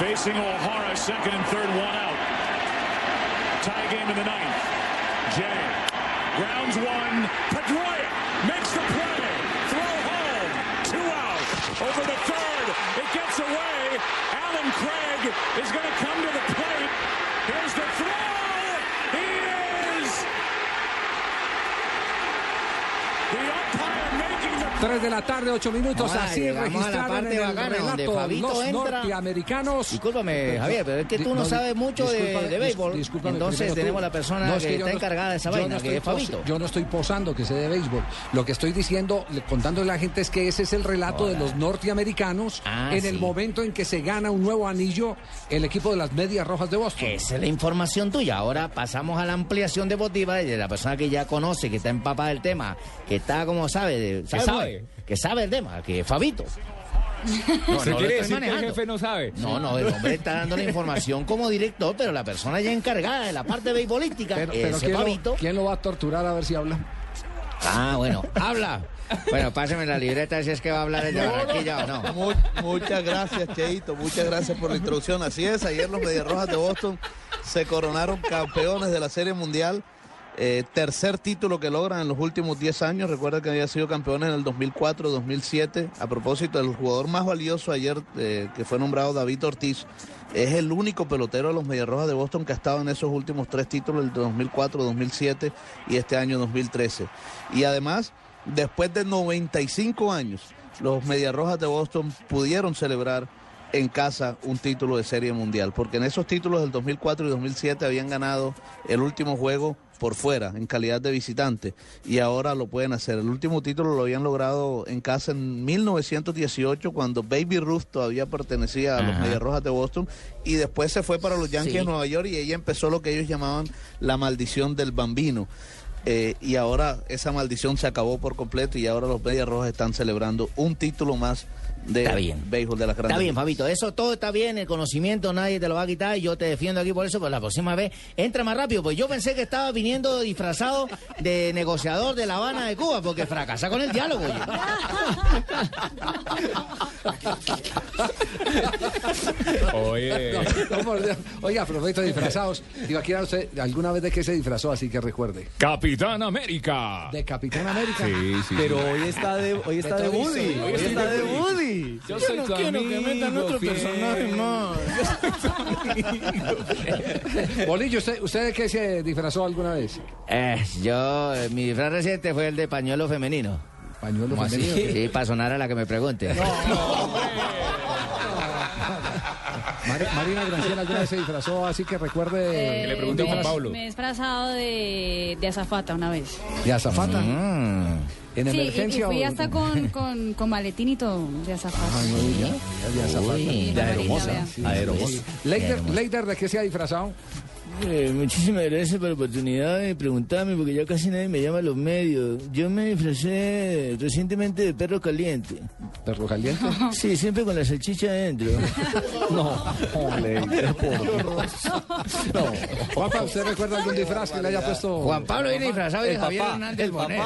Facing O'Hara, second and third, one out. Tie game in the ninth. Jay grounds one. Pedroia makes the play. Throw home. Two out. Over the third. It gets away. Alan Craig is going to come to the plate. 3 de la tarde, 8 minutos. Ahora así registraron en el bacana relato los entra. norteamericanos. Discúlpame, Javier, pero es que tú no, sabes mucho de, de béisbol. Entonces primero tú. tenemos la persona No, es que, está no- encargada de esa vaina, no que es Fabito. Yo no estoy posando que sé de béisbol. Lo que estoy diciendo, le- contándole a la gente es que ese es el relato de los norteamericanos Ah, en sí. el momento en que se gana un nuevo anillo el equipo de las Medias Rojas de Boston. Esa es la información tuya. Ahora pasamos a la ampliación deportiva de la persona que ya conoce, que está empapada del tema, que está como sabe, de, Que sabe. Que sabe el tema, que es Fabito. No, ¿Usted no quiere decir que el jefe no sabe? No, no, el hombre está dando la información como director, pero la persona ya encargada de la parte beisbolística, Pero, pero ese ¿quién, Fabito. lo, quién lo va a torturar a ver si habla? Ah, bueno, habla. Bueno, páseme la libreta si es que va a hablar el de Barranquilla o no. Mu- muchas gracias, Cheito. Muchas gracias por la introducción. Así es, ayer los Medias Rojas de Boston se coronaron campeones de la Serie Mundial. Eh, tercer título que logran en los últimos 10 años. Recuerda que había sido campeones en el 2004, 2007. A propósito, del jugador más valioso ayer, eh, que fue nombrado David Ortiz, es el único pelotero de los Mediarrojas de Boston que ha estado en esos últimos tres títulos, el de 2004, 2007 y este año 2013. Y además, después de 95 años, los Mediarrojas de Boston pudieron celebrar en casa un título de serie mundial, porque en esos títulos del 2004 y 2007 habían ganado el último juego por fuera, en calidad de visitante, y ahora lo pueden hacer. El último título lo habían logrado en casa en 1918, cuando Baby Ruth todavía pertenecía a los Ajá. Medias Rojas de Boston, y después se fue para los Yankees Sí. de Nueva York, y ella empezó lo que ellos llamaban la maldición del bambino. Eh, y ahora esa maldición se acabó por completo y ahora los Medias Rojas están celebrando un título más de Está bien. béisbol de las grandes Está bien. Fabito, eso todo está bien, el conocimiento nadie te lo va a quitar y yo te defiendo aquí por eso, pero la próxima vez entra más rápido, pues yo pensé que estaba viniendo disfrazado de negociador de La Habana de Cuba, porque fracasa con el diálogo. oye. Oye. [laughs] No. Oiga, profeto disfrazados. Digo, aquí usted alguna vez de qué se disfrazó, así que recuerde. Capitán América. De Capitán América. Sí, sí. Pero sí. hoy está de, hoy está de. Woody. Hoy está de de Woody. Woody. Yo soy tu amigo, fiel. más. Bolillo, ¿usted, ¿usted de qué se disfrazó alguna vez? Eh, yo, eh, mi disfraz reciente fue el de pañuelo femenino. ¿Pañuelo ¿Cómo así? femenino? Sí, para sonar a la que me pregunte. Mari- Marina Granciera alguna vez se disfrazó, así que recuerde. Que le pregunte a Juan Pablo. Me he disfrazado de, de azafata una vez. ¿De azafata? Mm. ¿En sí, y- emergencia y, fui o- hasta con, con, con maletín y todo de azafata. Ah, no, ya, ya de azafata. Uy, Leider, ¿de qué se ha disfrazado? Eh, muchísimas gracias por la oportunidad de preguntarme, porque ya casi nadie me llama a los medios. Yo me disfracé recientemente de perro caliente. ¿Perro caliente? [laughs] Sí, siempre con la salchicha adentro. [laughs] No, hombre, por Juanpa, ¿usted recuerda algún disfraz que le haya puesto? Juan Pablo viene disfrazado de El Javier papá, Hernández el Bonet.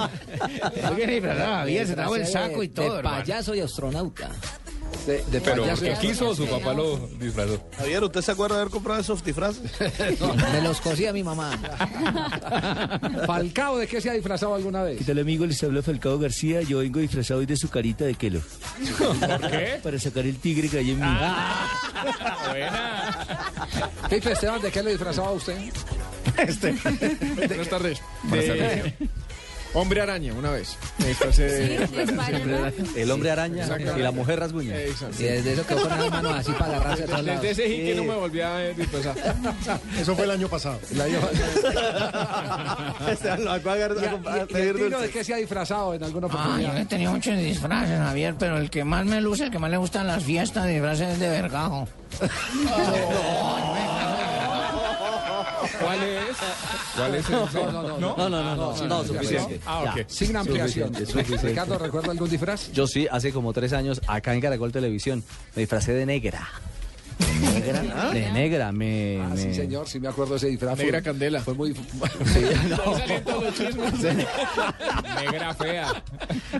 viene disfrazado de Javier, se trajo el saco y todo. De payaso y astronauta. De, de Pero porque quiso o su papá lo disfrazó. Javier, ¿usted se acuerda de haber comprado esos disfraces? [laughs] Me los cosía mi mamá. [laughs] Falcao, ¿de qué se ha disfrazado alguna ¿Qué vez? tal, amigo? Les habla Falcao García. Yo vengo disfrazado hoy de su carita de Kelo. ¿Por qué? Para sacar el tigre que hay en mí. Buena. Pipe Esteban, ¿de qué le disfrazaba a usted? [laughs] Buenas tardes. De hombre araña, una vez. Me disfracé de... Sí, de Spider-Man. El hombre araña y la mujer rasguña. Exacto. Y desde eso quedó con las manos así para agarrarse a. Desde ese que no me volví a disfrazar. Eso fue el año pasado. El año- [laughs] Esteban lo va a agarrar ¿Y, a comprar- y- a y pedir el Tino de qué se ha disfrazado en alguna Ah, yo oportunidad? he tenido muchos disfraces, Javier, pero el que más me luce, el que más le gustan las fiestas, disfraces es de vergajo. [laughs] ¿Cuál es? ¿Cuál es el No, no, no, no, No, no, no, no, no, suficiente. Ah, ok. Ya. Sin ampliación. Ricardo, ¿recuerda algún disfraz? Yo sí, hace como tres años, acá en Caracol Televisión, me disfracé de negra. ¿Negra? De negra, me... Ah, me- sí, señor, sí me acuerdo de ese disfraz. Negra Fue- candela. Fue muy... [laughs] Sí, no. Negra fea.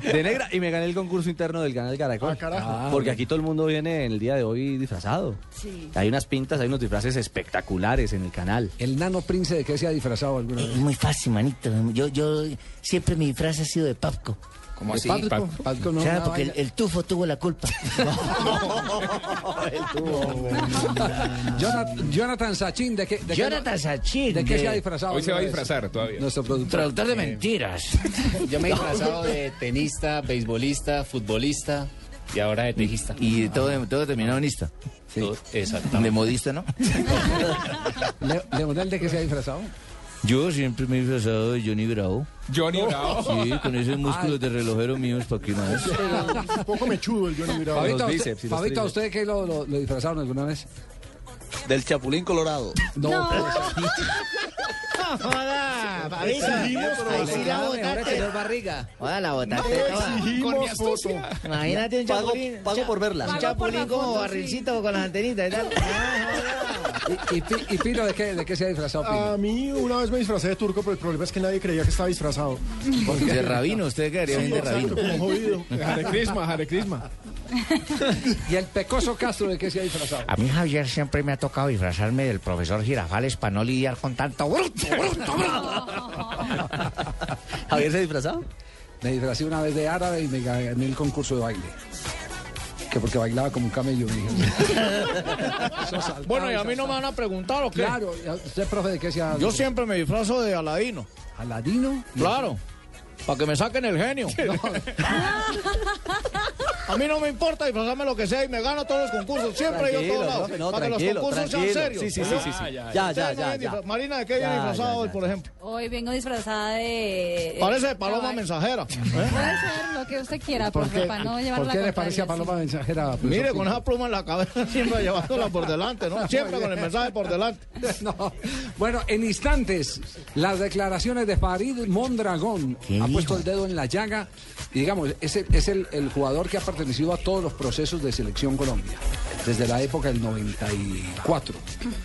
De negra y me gané el concurso interno del canal Caracol. Ah, carajo. Porque aquí todo el mundo viene en el día de hoy disfrazado. Sí. Hay unas pintas, hay unos disfraces espectaculares en el canal. El nano prince, ¿de qué se ha disfrazado alguna vez? Es muy fácil, manito. Yo, yo siempre mi disfraz ha sido de Papco. ¿Cómo ¿De así? Pátrico? Pátrico no, Claro, porque el, el tufo tuvo la culpa. [laughs] [laughs] Jonathan, Jonathan Sachin, ¿de qué, de qué- Jonathan Sachin. ¿De qué se ha de- disfrazado? Hoy se va a disfrazar todavía. Nuestro productor. Productor de mentiras. [laughs] Yo me he disfrazado de tenista, beisbolista, futbolista y ahora de tejista. Y todo, todo terminado en ista. Todo- De Exactamente. modista, ¿no? Le- Leonel, ¿de qué se ha disfrazado? Yo siempre me he disfrazado de Johnny Bravo. Johnny Bravo. Sí, con esos músculos de relojero míos para que una vez. Un poco mechudo el Johnny Bravo. Fabito, ¿a usted, Fabito, ¿a usted qué lo, lo- lo disfrazaron alguna vez? Del Chapulín Colorado. No, [laughs] pues, Joda, Fabito. Ahí sí la botaste. tener barriga. Joda, la botaste toda. Exigimos foto. Imagínate un chapulín. pago por verla. Un chapulín como barrilcito con las antenitas y tal. [laughs] Ah. ¿Y, y, y Pino de qué, de qué se ha disfrazado Pino? A mí una vez me disfracé de turco, pero el problema es que nadie creía que estaba disfrazado. De rabino, usted quedaría bien de rabino. como jodido. [laughs] Hare Krishna, Hare Krishna. [laughs] ¿Y el pecoso Castro de qué se ha disfrazado? A mí, Javier, siempre me ha tocado disfrazarme del profesor Girafales para no lidiar con tanto bruto, [laughs] ¿Javier se disfrazado? Me disfrazé una vez de árabe y me gané el concurso de baile. Que porque bailaba como un camello. [laughs] Bueno, y a mí no me van a preguntar o qué. Claro, ¿usted, profe, de qué se ha Yo siempre me disfrazo de Aladino. ¿Aladino? Claro. Para que me saquen el genio. [laughs] A mí no me importa disfrazarme lo que sea y me gano todos los concursos. Siempre yo todos lados. no, para que los tranquilo, concursos sean serios. Sí, sí, sí, sí, sí. Ya, ya, ya, Marina, ¿de qué viene disfrazada ya, hoy, por ejemplo? Hoy vengo disfrazada de... Parece de eh, paloma mensajera. [laughs] Puede ser lo que usted quiera, ¿Por profe, qué, para no ¿por llevarla qué la le parece a Paloma Mensajera? Mire, con esa pluma en la cabeza, [laughs] siempre llevándola por delante, ¿no? [laughs] Siempre con el mensaje por delante. No. Bueno, en instantes, las declaraciones de Farid Mondragón. Ha puesto el dedo en la llaga. Y digamos, es, el, es el, el jugador que ha pertenecido a todos los procesos de selección Colombia. Desde la época del 94.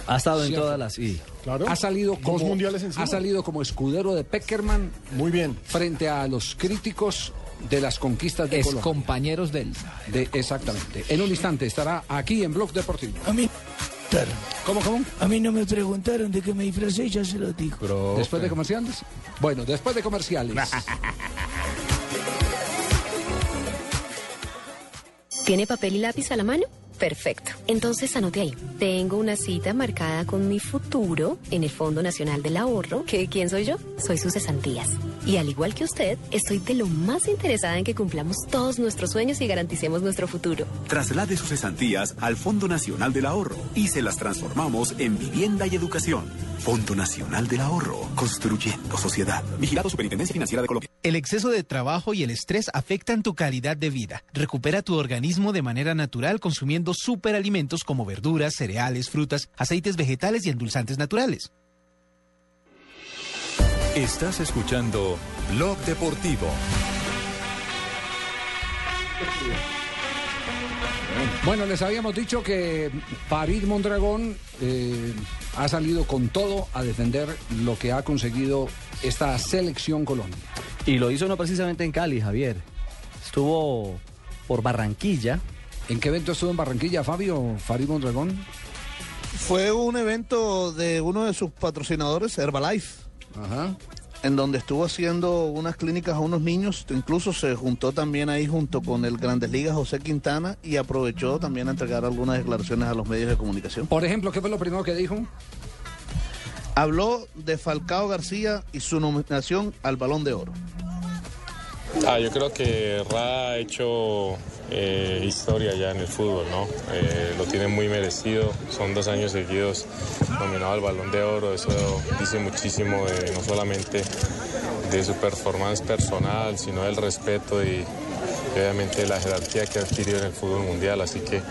Ha estado en todas las... Sí. Claro. Ha salido como, mundiales encima. ha salido como escudero de Peckerman. Muy bien. Frente a los críticos de las conquistas de Es Colombia. compañeros del. De, exactamente. En un instante estará aquí en Blog Deportivo. A mí, ¿Cómo, cómo? a mí no me preguntaron de qué me disfracé y ya se lo digo. ¿Después de comerciales? Bueno, después de comerciales. [laughs] ¿Tiene papel y lápiz a la mano? Perfecto. Entonces anote ahí. Tengo una cita marcada con mi futuro en el Fondo Nacional del Ahorro. ¿Que quién soy yo? Soy sus cesantías. Y al igual que usted, estoy de lo más interesada en que cumplamos todos nuestros sueños y garanticemos nuestro futuro. Traslade sus cesantías al Fondo Nacional del Ahorro y se las transformamos en vivienda y educación. Fondo Nacional del Ahorro, construyendo sociedad. Vigilado Superintendencia Financiera de Colombia. El exceso de trabajo y el estrés afectan tu calidad de vida. Recupera tu organismo de manera natural consumiendo superalimentos como verduras, cereales, frutas, aceites vegetales y endulzantes naturales. Estás escuchando Blog Deportivo. Bueno, les habíamos dicho que Farid Mondragón eh, ha salido con todo a defender lo que ha conseguido esta selección Colombia. Y lo hizo no precisamente en Cali, Javier. Estuvo por Barranquilla. ¿En qué evento estuvo en Barranquilla, Fabio? Farid Mondragón. Fue un evento de uno de sus patrocinadores, Herbalife. En donde estuvo haciendo unas clínicas a unos niños, incluso se juntó también ahí junto con el Grandes Ligas José Quintana y aprovechó también a entregar algunas declaraciones a los medios de comunicación. Por ejemplo, ¿qué fue lo primero que dijo? Habló de Falcao García y su nominación al Balón de Oro. Ah, yo creo que Ra ha hecho eh, historia ya en el fútbol, ¿no? Eh, lo tiene muy merecido, son dos años seguidos nominado al Balón de Oro, eso dice muchísimo no solamente de su performance personal, sino del respeto y, y obviamente la jerarquía que ha adquirido en el fútbol mundial, así que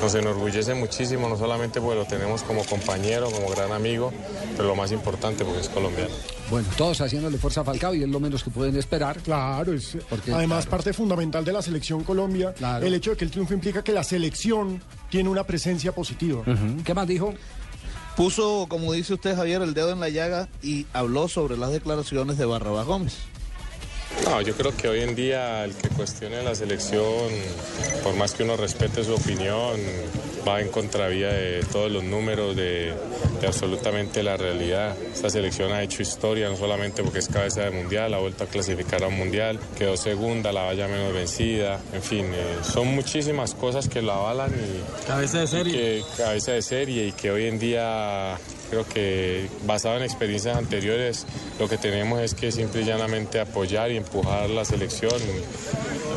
nos enorgullece muchísimo, no solamente porque lo tenemos como compañero, como gran amigo, pero lo más importante porque es colombiano. Bueno, todos haciéndole fuerza a Falcao y es lo menos que pueden esperar. Claro, es Porque, además claro. parte fundamental de la selección Colombia. Claro. El hecho de que el triunfo implica que la selección tiene una presencia positiva. ¿Qué más dijo? Puso, como dice usted Javier, el dedo en la llaga y habló sobre las declaraciones de Barrabás Gómez. No, yo creo que hoy en día el que cuestione la selección, por más que uno respete su opinión, va en contravía de todos los números, de, de absolutamente la realidad. Esta selección ha hecho historia, no solamente porque es cabeza de mundial, ha vuelto a clasificar a un mundial, quedó segunda, la valla menos vencida, en fin, eh, son muchísimas cosas que la avalan y... Cabeza de serie. y que- cabeza de serie y que hoy en día creo que basado en experiencias anteriores lo que tenemos es que simple y llanamente apoyar y empujar la selección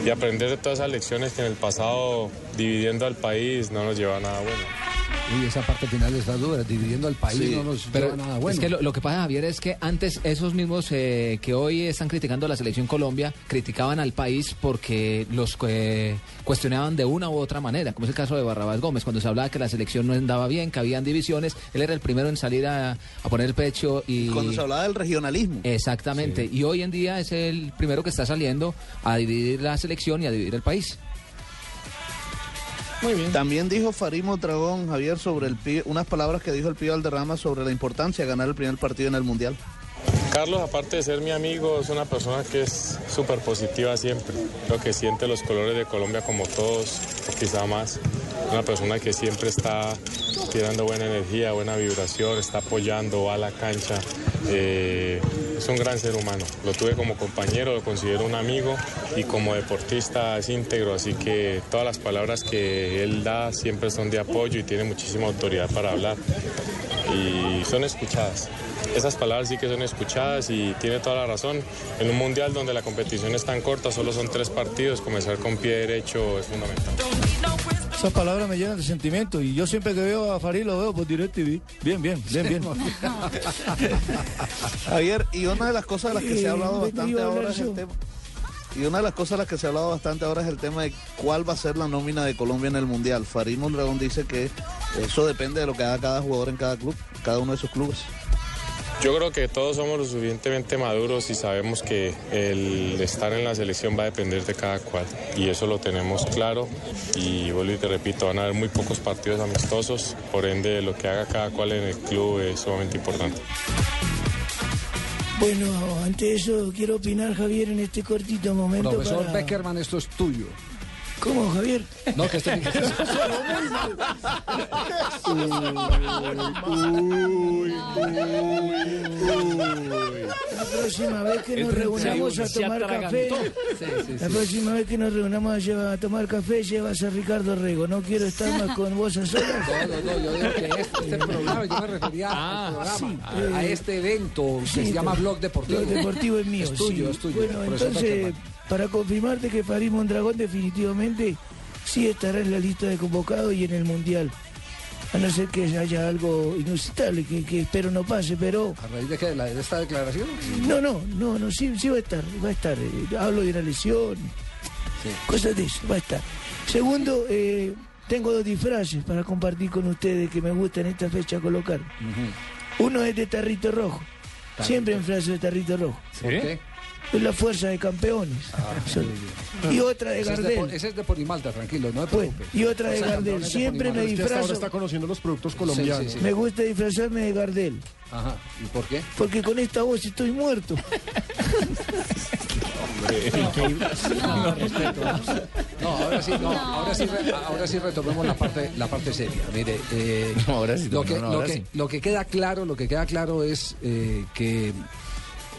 y, aprender de todas esas lecciones que en el pasado dividiendo al país no nos lleva a nada bueno. Y esa parte final está dura, dividiendo al país Sí, no nos pero lleva nada bueno. es que lo, lo que pasa, Javier, es que antes esos mismos eh, que hoy están criticando a la selección Colombia criticaban al país porque los eh, cuestionaban de una u otra manera, como es el caso de Barrabás Gómez, cuando se hablaba que la selección no andaba bien, que habían divisiones, él era el primero en salir a, a poner el pecho y... Cuando se hablaba del regionalismo. Exactamente, y hoy en día es el primero que está saliendo a dividir la selección y a dividir el país. Muy bien. También dijo Farimo Dragón, Javier, sobre el unas palabras que dijo el Pío Alderrama sobre la importancia de ganar el primer partido en el Mundial. Carlos, aparte de ser mi amigo, es una persona que es súper positiva siempre. Creo que siente los colores de Colombia como todos, quizá más. Una persona que siempre está tirando buena energía, buena vibración, está apoyando, va a la cancha. Eh, es un gran ser humano. Lo tuve como compañero, lo considero un amigo y como deportista es íntegro, así que todas las palabras que él da siempre son de apoyo y tiene muchísima autoridad para hablar y son escuchadas. Esas palabras sí que son escuchadas y tiene toda la razón. En un mundial donde la competición es tan corta, solo son tres partidos, comenzar con pie derecho es fundamental. Esas palabras me llenan de sentimiento y yo siempre que veo a Farid lo veo por DirecTV. Bien, bien, bien, bien. [laughs] Javier, y una de las cosas de las que se ha hablado Eh, ¿de qué bastante ahora es el tema. Y una de las cosas de las que se ha hablado bastante ahora es el tema de cuál va a ser la nómina de Colombia en el Mundial. Farid Mondragón dice que eso depende de lo que haga cada jugador en cada club, cada uno de sus clubes. Yo creo que todos somos lo suficientemente maduros y sabemos que el estar en la selección va a depender de cada cual. Y eso lo tenemos claro. Y vuelvo y te repito, van a haber muy pocos partidos amistosos. Por ende, lo que haga cada cual en el club es sumamente importante. Bueno, ante eso quiero opinar, Javier, en este cortito momento. Profesor para- Beckerman, esto es tuyo. ¿Cómo, Javier? No, que este [laughs] La próxima vez que nos reunamos a tomar café, atragantó. Sí, sí, la próxima vez que nos reunamos a, llevar- a tomar café, llevas a Ricardo Rego. No quiero estar más con vos a solas. No, no, no, yo digo que este, este programa, yo me refería al programa, sí, a, a eh, este evento que sí, se llama Blog Deportivo. Blog Deportivo es mío. Es tuyo, sí. es tuyo. Bueno, entonces. Para confirmarte que Farid Mondragón definitivamente sí estará en la lista de convocados y en el Mundial. A no ser que haya algo inusitable, que, que espero no pase, pero... ¿A raíz de qué? ¿De, la- de esta declaración? No, no, no, no, sí, sí va a estar, va a estar. eh, hablo de una lesión, cosas de eso, va a estar. Segundo, eh, tengo dos disfraces para compartir con ustedes que me gusta en esta fecha colocar. Uno es de tarrito rojo, siempre en frase de tarrito rojo. ¿Por qué? Es la fuerza de campeones. Son- y otra de Ese es de, Gardel. Por- ese es de Ponimalta, tranquilo, no te preocupes. y otra de Gardel. es Siempre me. Es hasta ahora disfrazo. está conociendo los productos colombianos. Sí, sí, sí. Me gusta disfrazarme de Gardel. Ajá, ¿y por qué? Porque con esta voz estoy muerto. [laughs] No, respeto. No, ahora sí, no, ahora sí, ahora sí retomemos la parte, la parte seria. Mire, eh, ahora sí, lo, que, no, lo, ahora que, sí. lo que queda claro, lo que queda claro es eh, que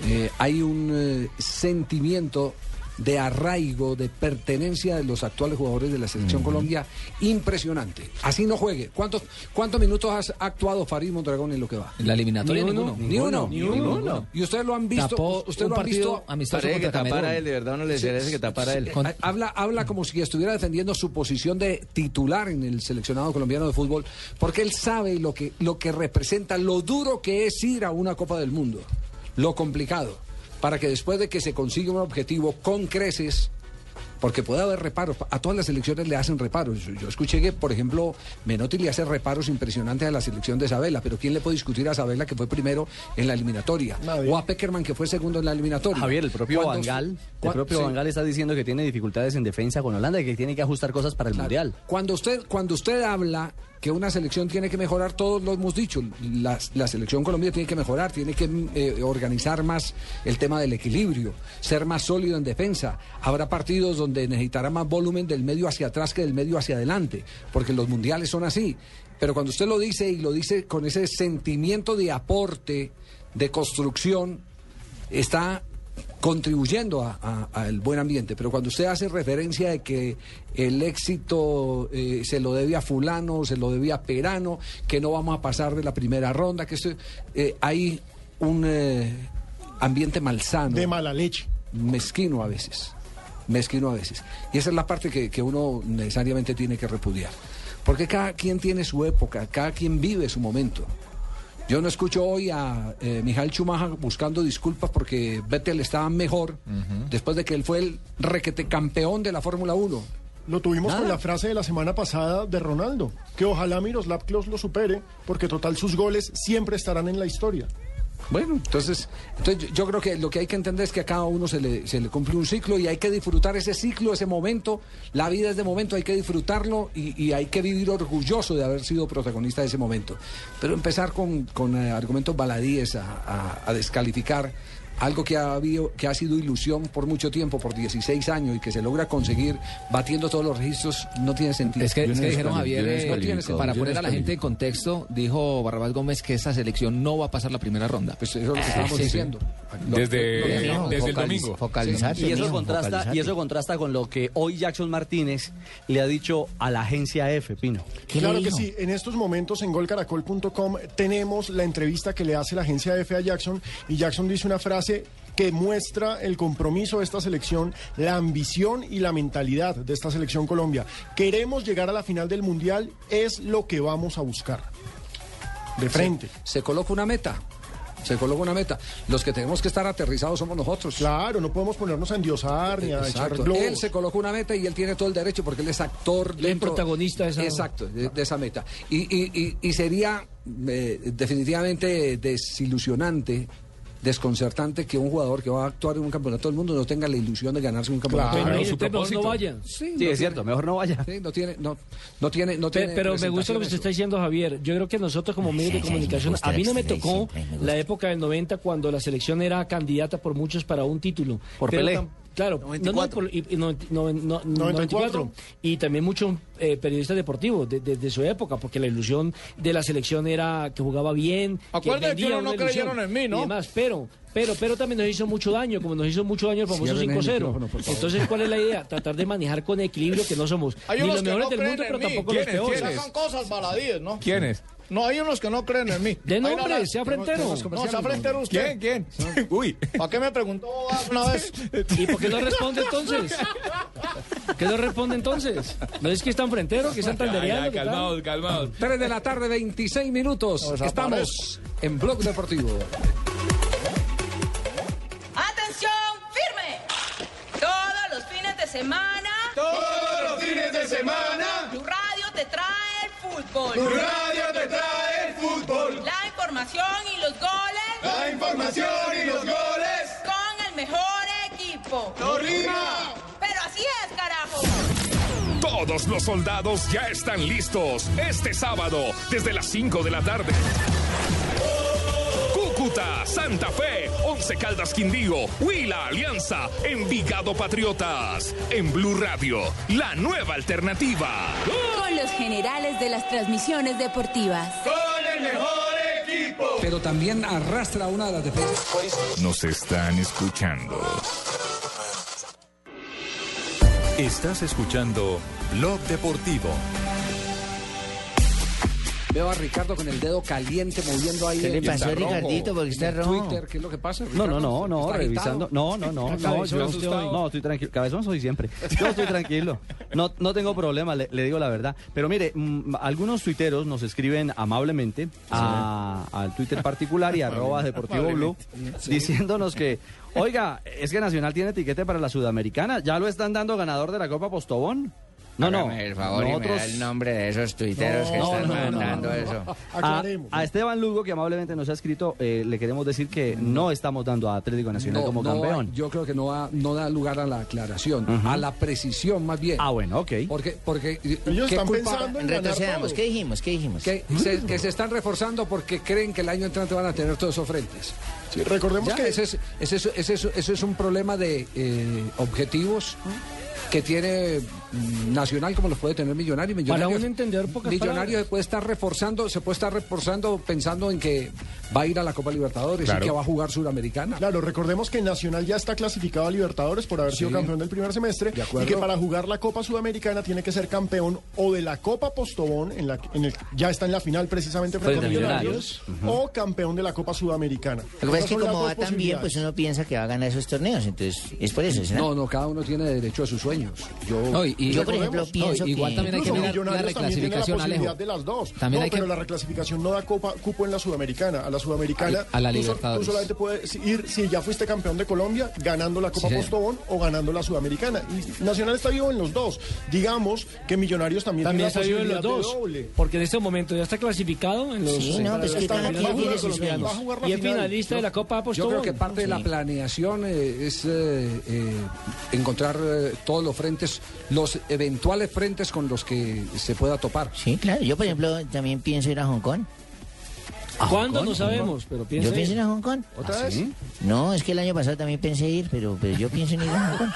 eh, hay un eh, sentimiento de arraigo, de pertenencia de los actuales jugadores de la selección Colombia impresionante. Así no juegue. ¿Cuántos, cuántos minutos has actuado Farid Mondragón en lo que va? En la eliminatoria Ni ninguno. Ni uno. Ni uno. Y ustedes lo han visto. Tapó usted un lo han visto. amistoso Parece que contra tapara él, de verdad no le interesa que tapara él. Ha- Habla, habla como si estuviera defendiendo su posición de titular en el seleccionado colombiano de fútbol, porque él sabe lo que, lo que representa, lo duro que es ir a una Copa del Mundo, lo complicado, para que después de que se consiga un objetivo con creces, porque puede haber reparos, a todas las selecciones le hacen reparos. Yo, escuché que, por ejemplo, Menotti le hace reparos impresionantes a la selección de Isabela, pero ¿quién le puede discutir a Isabela que fue primero en la eliminatoria? O a Peckerman que fue segundo en la eliminatoria. Javier, el propio Bangal, el propio sí. Bangal está diciendo que tiene dificultades en defensa con Holanda y que tiene que ajustar cosas para el Claro. Mundial. Cuando usted, cuando usted habla que una selección tiene que mejorar, todos lo hemos dicho, la, selección Colombia tiene que mejorar, tiene que eh, organizar más el tema del equilibrio, ser más sólido en defensa. Habrá partidos donde necesitará más volumen del medio hacia atrás que del medio hacia adelante, porque los mundiales son así. Pero cuando usted lo dice y lo dice con ese sentimiento de aporte, de construcción, está contribuyendo al buen ambiente. Pero cuando usted hace referencia de que el éxito eh, se lo debe a fulano, se lo debe a Perano, que no vamos a pasar de la primera ronda, que esto, eh, hay un eh, ambiente malsano. De mala leche. Mezquino a veces. Mezquino a veces. Y esa es la parte que, que uno necesariamente tiene que repudiar. Porque cada quien tiene su época, cada quien vive su momento. Yo no escucho hoy a eh, Mijael Schumacher buscando disculpas porque Vettel estaba mejor después de que él fue el requete campeón de la Fórmula 1. Lo tuvimos Nada. con la frase de la semana pasada de Ronaldo, que ojalá Miroslav Klose lo supere, porque total sus goles siempre estarán en la historia. Bueno, entonces, entonces yo- creo que lo que hay que entender es que a cada uno se le, se le cumple un ciclo y hay que disfrutar ese ciclo, ese momento. La vida es de momento, hay que disfrutarlo y, hay que vivir orgulloso de haber sido protagonista de ese momento. Pero empezar con, con, eh, argumentos baladíes a- a descalificar algo que ha, habido, que ha sido ilusión por mucho tiempo, por 16 años y que se logra conseguir batiendo todos los registros, no tiene sentido. Es que, Yo es no que dijeron Javier, no eh, descalifico, para poner a la gente en contexto, dijo Barrabás Gómez que esta selección no va a pasar la primera ronda. Pues eso es lo que estábamos diciendo. Desde, No, desde el focaliz- domingo. Y eso, contrasta, y eso contrasta con lo que hoy Jackson Martínez le ha dicho a la agencia F, Pino. Claro que sí, en estos momentos en golcaracol.com tenemos la entrevista que le hace la agencia F a Jackson y Jackson dice una frase que muestra el compromiso de esta selección, la ambición y la mentalidad de esta selección Colombia. Queremos llegar a la final del Mundial, es lo que vamos a buscar. De frente. Se, se coloca una meta. Se coloca una meta. Los que tenemos que estar aterrizados somos nosotros. Claro, no podemos ponernos a endiosar ni a echar Exacto. globos. Él se colocó una meta y él tiene todo el derecho porque él es actor. Él es protagonista de esa- Exacto, de, de esa meta. Y, y- y- y sería eh, definitivamente desilusionante. Desconcertante que un jugador que va a actuar en un campeonato del mundo no tenga la ilusión de ganarse un campeonato Claro, del Pero mundo. usted mejor no vaya. Sí, Sí, no es tiene- cierto, mejor no vaya. sí, no tiene, no, no tiene, no Pe- tiene Pero me gusta lo que usted está diciendo, Javier. Yo creo que nosotros como medios de comunicación, a mí no me tocó la época del 90 cuando la selección era candidata por muchos para un título. Por Pero Pelé. Claro, no, no, por- y- y no- no- no- 94. Y también muchos eh, periodistas deportivos de, de- de su época, porque la ilusión de la selección era que jugaba bien. que Acuérdate que vendía uno no creyeron en mí, ¿no? Y demás, pero, pero, pero también nos hizo mucho daño, como nos hizo mucho daño el famoso Cierren el 5-0. micrófono, por favor. Entonces, ¿cuál es la idea? Tratar de manejar con equilibrio que no somos Hay ni los mejores no del mundo, pero mí. tampoco los peores. Cosas baladíes, ¿no? ¿Quiénes? No, hay unos que no creen en mí. De nombre, la- sea frentero. No, sea frentero usted. ¿Quién? ¿Quién? [laughs] Uy. ¿Para qué me preguntó una vez? ¿Y por qué no responde entonces? ¿Qué no responde entonces? ¿No es que están frentero, que están ya, ¿qué tal? calmados, calmados. 3 de la tarde, 26 minutos. Nos Estamos en Blog Deportivo. Semana. Todos los fines de semana. Tu radio te trae el fútbol. Tu radio te trae el fútbol. La información y los goles. La información y los goles. Con el mejor equipo. ¡No rima! Pero así es, carajo. Todos los soldados ya están listos este sábado desde las 5 de la tarde. Cúcuta, Santa Fe, Once Caldas Quindío, Huila Alianza, Envigado Patriotas. En Blue Radio, la nueva alternativa. Con los generales de las transmisiones deportivas. Con el mejor equipo. Pero también arrastra una de las defensas. Nos están escuchando. Estás escuchando Blog Deportivo. Veo a Ricardo con el dedo caliente moviendo ahí. ¿Qué le pasó, rojo. Ricardito? Porque está rojo. Twitter, ¿qué es lo que pasa? No, no, no, no, ¿Está revisando. No, no, no, no, yo, usted hoy. no, estoy tranquilo. Cabezón soy siempre. Yo estoy tranquilo. No, no tengo problema, le, le digo la verdad. Pero mire, mm, algunos tuiteros nos escriben amablemente a- al Twitter particular y arroba Deportivo Blue diciéndonos que, oiga, es que Nacional tiene etiquete para la Sudamericana. ¿Ya lo están dando ganador de la Copa Postobón? No, no. Hágame el favor y me nosotros- da el nombre de esos tuiteros que No, están no, mandando no, no. eso. A, a Esteban Lugo, que amablemente nos ha escrito, eh, le queremos decir que no estamos dando a Atlético Nacional No, como no, campeón. yo creo que no, da- no da lugar a la aclaración, a la precisión más bien. Ah, bueno, ok. Porque, porque ¿qué están culpa- pensando en ganar Retrocedamos, todo. ¿qué dijimos? ¿Qué dijimos? Que se, que se están reforzando porque creen que el año entrante van a tener todos esos frentes. Sí, recordemos Ya, que ese es, ese es- ese es- ese es un problema de eh, objetivos que tiene Nacional como los puede tener Millonario. Para Millonarios, un entendedor, pocas Millonario se puede estar reforzando, se puede estar reforzando pensando en que va a ir a la Copa Libertadores Claro. y que va a jugar Sudamericana. Claro, recordemos que Nacional ya está clasificado a Libertadores por haber sido campeón del primer semestre y acuerdo. que para jugar la Copa Sudamericana tiene que ser campeón o de la Copa Postobón, en la, en el, ya está en la final precisamente frente a Millonarios, o campeón de la Copa Sudamericana. Lo que pasa es que como va tan bien, pues uno piensa que va a ganar esos torneos, entonces es por eso, ¿sí? No, no, cada uno tiene derecho a sus sueños. Yo, No, y, y- Yo, por ejemplo, pienso igual que- también hay que mirar la Millonarios también la reclasificación, posibilidad de las dos. También no, hay que- pero la reclasificación no da copa, cupo en la Sudamericana. A la Sudamericana A la Libertadores. Tú, solamente puedes ir si ya fuiste campeón de Colombia ganando la Copa Sí. Postobón o ganando la Sudamericana. Y Nacional está vivo en los dos. Digamos que Millonarios también, También tiene está la vivo en los dos. doble. Porque en este momento ya está clasificado en los Sí, no, pues que cada finales quien tiene de sus colombianos. sueños. Va a jugar la Y es final. finalista de la Copa Yo Apostol. creo que parte de la planeación eh, es eh, eh, encontrar todos los frentes, los eventuales frentes con los que se pueda topar. Sí, claro. Yo, por ejemplo, también pienso ir a Hong Kong. ¿Cuándo? Hong No sabemos, pero piensa Yo pienso ir. ir a Hong Kong. ¿Otra ¿Ah, vez? sí? No, es que el año pasado también pensé ir, pero, pero yo pienso en ir a Hong Kong.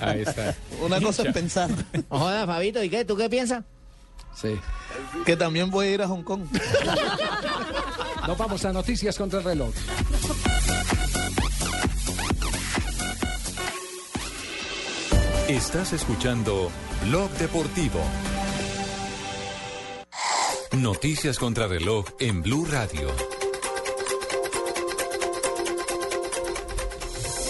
[laughs] Ahí está. Una cosa es pensar. Joda, Fabito, ¿y qué? ¿Tú qué piensas? Sí. Que también voy a ir a Hong Kong. [laughs] Nos vamos a noticias contra el reloj. Estás escuchando Blog Deportivo. Noticias contra reloj en Blue Radio.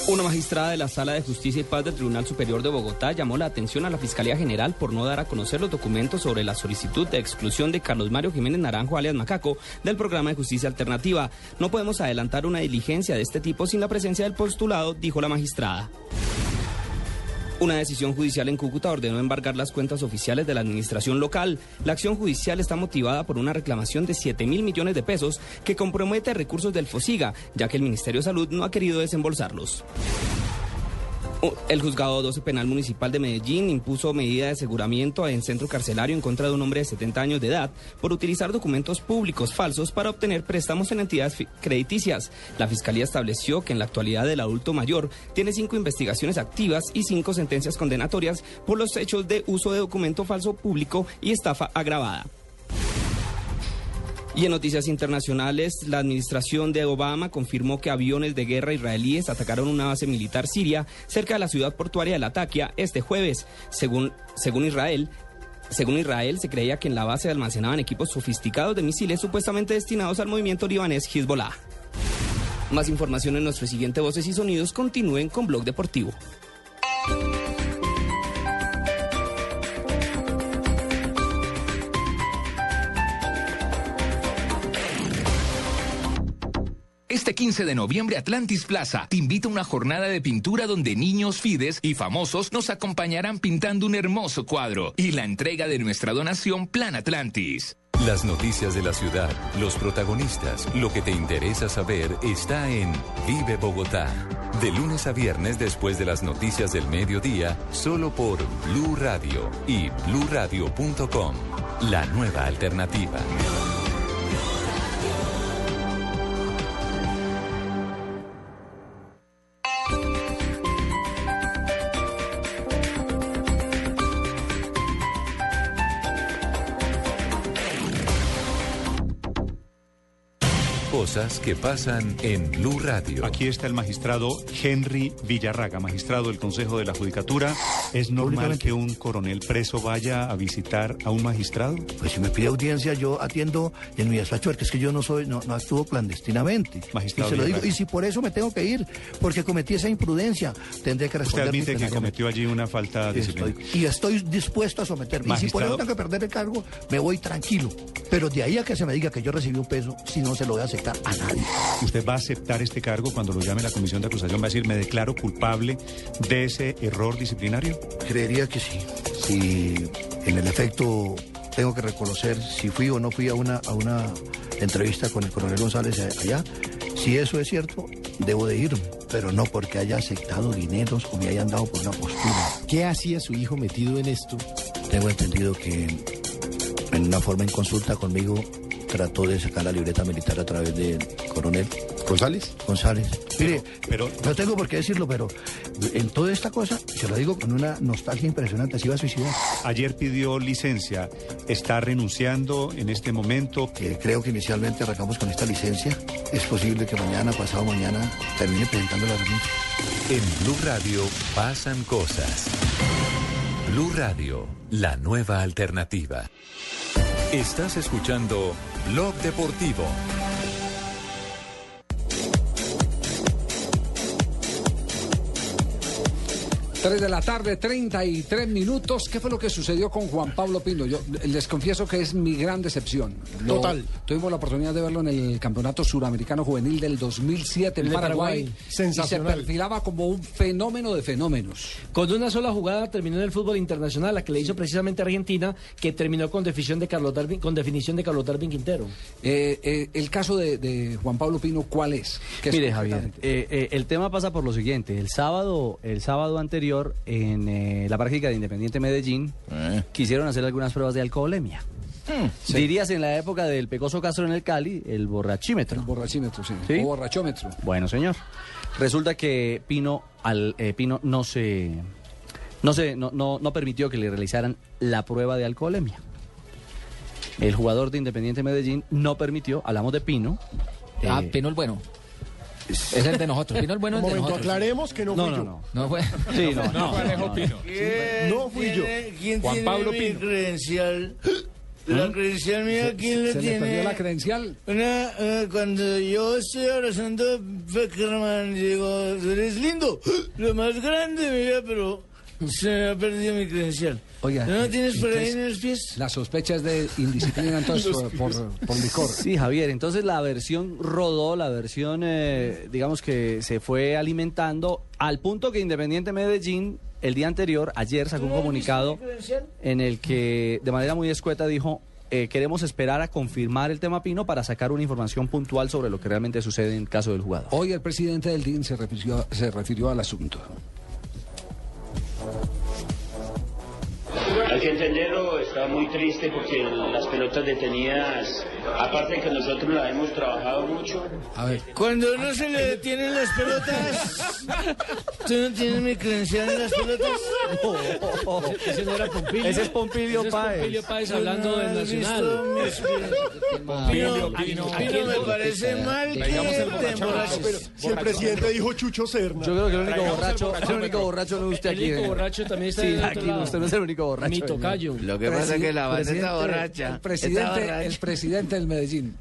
Una magistrada de la Sala de Justicia y Paz del Tribunal Superior de Bogotá llamó la atención a la Fiscalía General por no dar a conocer los documentos sobre la solicitud de exclusión de Carlos Mario Jiménez Naranjo, alias Macaco, del programa de justicia alternativa. No podemos adelantar una diligencia de este tipo sin la presencia del postulado, dijo la magistrada. Una decisión judicial en Cúcuta ordenó embargar las cuentas oficiales de la administración local. La acción judicial está motivada por una reclamación de 7 mil millones de pesos que compromete recursos del FOSIGA, ya que el Ministerio de Salud no ha querido desembolsarlos. Uh, El juzgado 12 penal municipal de Medellín impuso medida de aseguramiento en centro carcelario en contra de un hombre de 70 años de edad por utilizar documentos públicos falsos para obtener préstamos en entidades crediticias. La fiscalía estableció que en la actualidad el adulto mayor tiene cinco investigaciones activas y cinco sentencias condenatorias por los hechos de uso de documento falso público y estafa agravada. Y en noticias internacionales, la administración de Obama confirmó que aviones de guerra israelíes atacaron una base militar siria cerca de la ciudad portuaria de Latakia este jueves. Según, Israel, según Israel, se creía que en la base almacenaban equipos sofisticados de misiles supuestamente destinados al movimiento libanés Hezbollah. Más información en nuestro siguiente Voces y Sonidos. Continúen con Blog Deportivo. Este 15 de noviembre Atlantis Plaza te invita a una jornada de pintura donde niños fides y famosos nos acompañarán pintando un hermoso cuadro y la entrega de nuestra donación Plan Atlantis. Las noticias de la ciudad, los protagonistas, lo que te interesa saber está en Vive Bogotá. De lunes a viernes después de las noticias del mediodía, solo por Blue Radio y bluradio.com. La nueva alternativa. Cosas que pasan en Blue Radio. Aquí está el magistrado Henry Villarraga, magistrado del Consejo de la Judicatura. ¿Es normal que un coronel preso vaya a visitar a un magistrado? Pues si me pide audiencia, yo atiendo en mi despacho, porque es que yo no soy, no, no actúo clandestinamente. Magistrado y se lo digo, y si por eso me tengo que ir, porque cometí esa imprudencia, tendré que Usted responder. admite que cometió allí una falta de Estoy- disciplina. y estoy dispuesto a someterme. Y si por eso tengo que perder el cargo, me voy tranquilo. Pero de ahí a que se me diga que yo recibí un peso, si no se lo voy a aceptar a nadie. ¿Usted va a aceptar este cargo cuando lo llame la comisión de acusación? ¿Va a decir, me declaro culpable de ese error disciplinario? Creería que sí. Si en el efecto tengo que reconocer si fui o no fui a una, a una entrevista con el coronel González allá, si eso es cierto, debo de irme, pero no porque haya aceptado dineros o me hayan dado por una postura. ¿Qué hacía su hijo metido en esto? Tengo entendido que en una forma en consulta conmigo trató de sacar la libreta militar a través del coronel. ¿González? González. Mire, pero, no tengo por qué decirlo, pero en toda esta cosa, se lo digo con una nostalgia impresionante, se iba a suicidar. Ayer pidió licencia. ¿Está renunciando en este momento? Eh, creo que inicialmente arrancamos con esta licencia. Es posible que mañana, pasado mañana, termine presentando la renuncia. En Blue Radio pasan cosas. Blue Radio, la nueva alternativa. Estás escuchando Blog Deportivo. 3 de la tarde, 33 minutos. ¿Qué fue lo que sucedió con Juan Pablo Pino? Yo les confieso que es mi gran decepción. Lo- Total. Tuvimos la oportunidad de verlo en el Campeonato Suramericano Juvenil del 2007 en Paraguay. Paraguay. Y se Sensacional. perfilaba como un fenómeno de fenómenos. Con una sola jugada terminó en el fútbol internacional, la que le hizo precisamente Argentina, que terminó con definición de Carlos Darwin, con definición de Carlos Darwin Quintero. Eh, eh, el caso de, de Juan Pablo Pino, ¿cuál es? ¿Qué es Mire, Javier, eh, eh, el tema pasa por lo siguiente. El sábado, el sábado anterior, en eh, la práctica de Independiente Medellín, quisieron hacer algunas pruebas de alcoholemia. Dirías en la época del Pecoso Castro en el Cali, el borrachímetro. El borrachímetro, sí. ¿Sí? O borrachómetro. Bueno, señor. Resulta que Pino, al, eh, Pino no se, no, se no, no, no permitió que le realizaran la prueba de alcoholemia. El jugador de Independiente Medellín no permitió, hablamos de Pino. Ah, eh, Pino el bueno. Es el de nosotros. Pino el bueno Un es de momento, nosotros. aclaremos que no No, fui no, yo. no. No fue. Sí, no, No Alejo no, fui yo. ¿Quién Juan tiene Pablo mi Pino. credencial? La credencial mía, ¿quién la ¿Se le tiene? perdió la credencial? Una, eh, cuando yo estoy abrazando a Peckerman, digo, eres lindo, lo más grande, mira, pero se me ha perdido mi credencial. Oiga, ¿No eh, tienes por ahí en los pies? La sospecha es de indisciplina entonces [laughs] por, por, por licor. Sí, Javier, entonces la versión rodó, la versión, eh, digamos que se fue alimentando al punto que Independiente Medellín el día anterior, ayer, sacó un comunicado en el que de manera muy escueta dijo, eh, queremos esperar a confirmar el tema Pino para sacar una información puntual sobre lo que realmente sucede en el caso del jugador. Hoy el presidente del DIN se refirió, se refirió al asunto. Hay que entenderlo, está muy triste porque las pelotas detenidas, aparte de que nosotros las hemos trabajado mucho, A ver, Cuando no se le detienen las pelotas, ¿tú no tienes mi credencial en las pelotas? Ese no era Pompilio. Ese es Pompilio Ese es Páez. Pompilio Páez hablando ¿No del Nacional. Pino, Pino, me parece mal que te emborraches. Si el presidente dijo Chucho Serna. Yo creo que el único borracho, el el único borracho no es usted El aquí. único eh. borracho también está Sí, aquí usted no es el único borracho. Mi tocayo. Lo que pasa es que la banda está borracha. El presidente, Está borracha. el presidente del Medellín.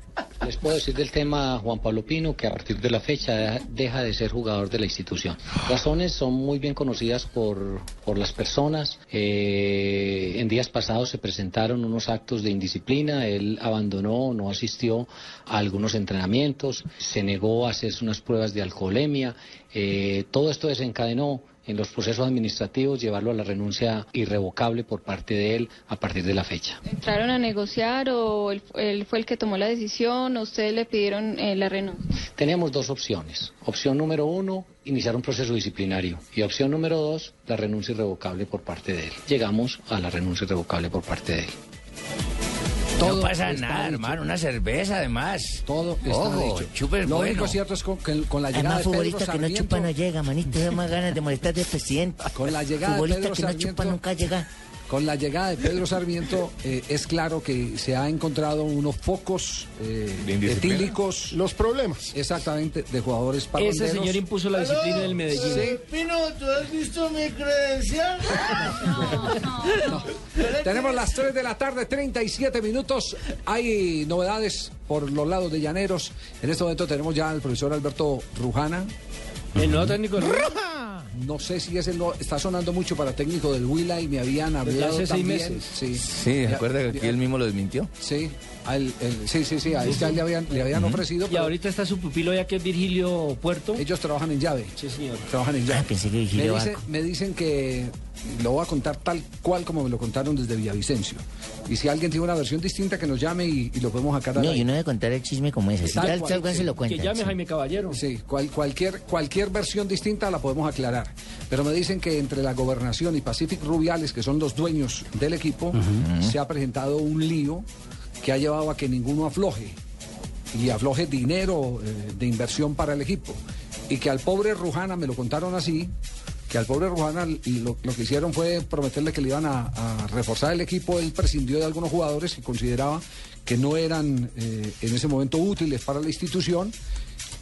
Les puedo decir del tema Juan Pablo Pino que a partir de la fecha deja- deja de ser jugador de la institución. Razones son muy bien conocidas por, por las personas. Eh, en días pasados se presentaron unos actos de indisciplina. Él abandonó, no asistió a algunos entrenamientos, se negó a hacerse unas pruebas de alcoholemia. Eh, todo esto desencadenó en los procesos administrativos llevarlo a la renuncia irrevocable por parte de él a partir de la fecha. ¿Entraron a negociar o él, él fue el que tomó la decisión o ustedes le pidieron eh, la renuncia? Teníamos dos opciones. Opción número uno, iniciar un proceso disciplinario. Y opción número dos, la renuncia irrevocable por parte de él. Llegamos a la renuncia irrevocable por parte de él. No pasa nada, hermano. Una cerveza, además. Todo está Ojo, dicho. Lo bueno. único cierto es con, con la llegada Además, de Pedro futbolista que no chupa no llega, manito, da más ganas de molestar del presidente. Con la llegada de Futbolista Pedro que no chupa nunca llega. Con la llegada de Pedro Sarmiento eh, es claro que se ha encontrado unos focos eh, etílicos. Los problemas. Exactamente, de jugadores Ese parranderos. señor impuso la disciplina del Medellín. Sí. Pino, ¿tú has visto mi credencial? [laughs] Tenemos las 3 de la tarde, 37 minutos. Hay novedades por los lados de Llaneros. En este momento tenemos ya al profesor Alberto Rujana. El nuevo técnico del No sé si ese no está sonando mucho para técnico del Huila y me habían hablado hace seis también. meses. Sí, Sí, recuerda que aquí él mismo lo desmintió. Sí, a él- sí, sí, sí, a este le habían, le habían ofrecido. Y pero ahorita está su pupilo ya que es Virgilio Puerto. Ellos trabajan en llave. Sí, señor. Trabajan en llave. pensé que me, Virgilio dice- Barco. me dicen que lo voy a contar tal cual como me lo contaron desde Villavicencio. Y si alguien tiene una versión distinta, que nos llame y, y lo podemos sacar al No, yo no voy a contar el chisme como ese. Si Tal tal, cual, tal cual sí. se lo cuentan. Que llame sí. Jaime Caballero. Sí, cual- cualquier, cualquier versión distinta la podemos aclarar. Pero me dicen que entre la gobernación y Pacific Rubiales, que son los dueños del equipo, se ha presentado un lío que ha llevado a que ninguno afloje. Y afloje dinero eh, de inversión para el equipo. Y que al pobre Rujana, me lo contaron así, que al pobre Rujana lo, lo que hicieron fue prometerle que le iban a, reforzar el equipo. Él prescindió de algunos jugadores que consideraba que no eran eh, en ese momento útiles para la institución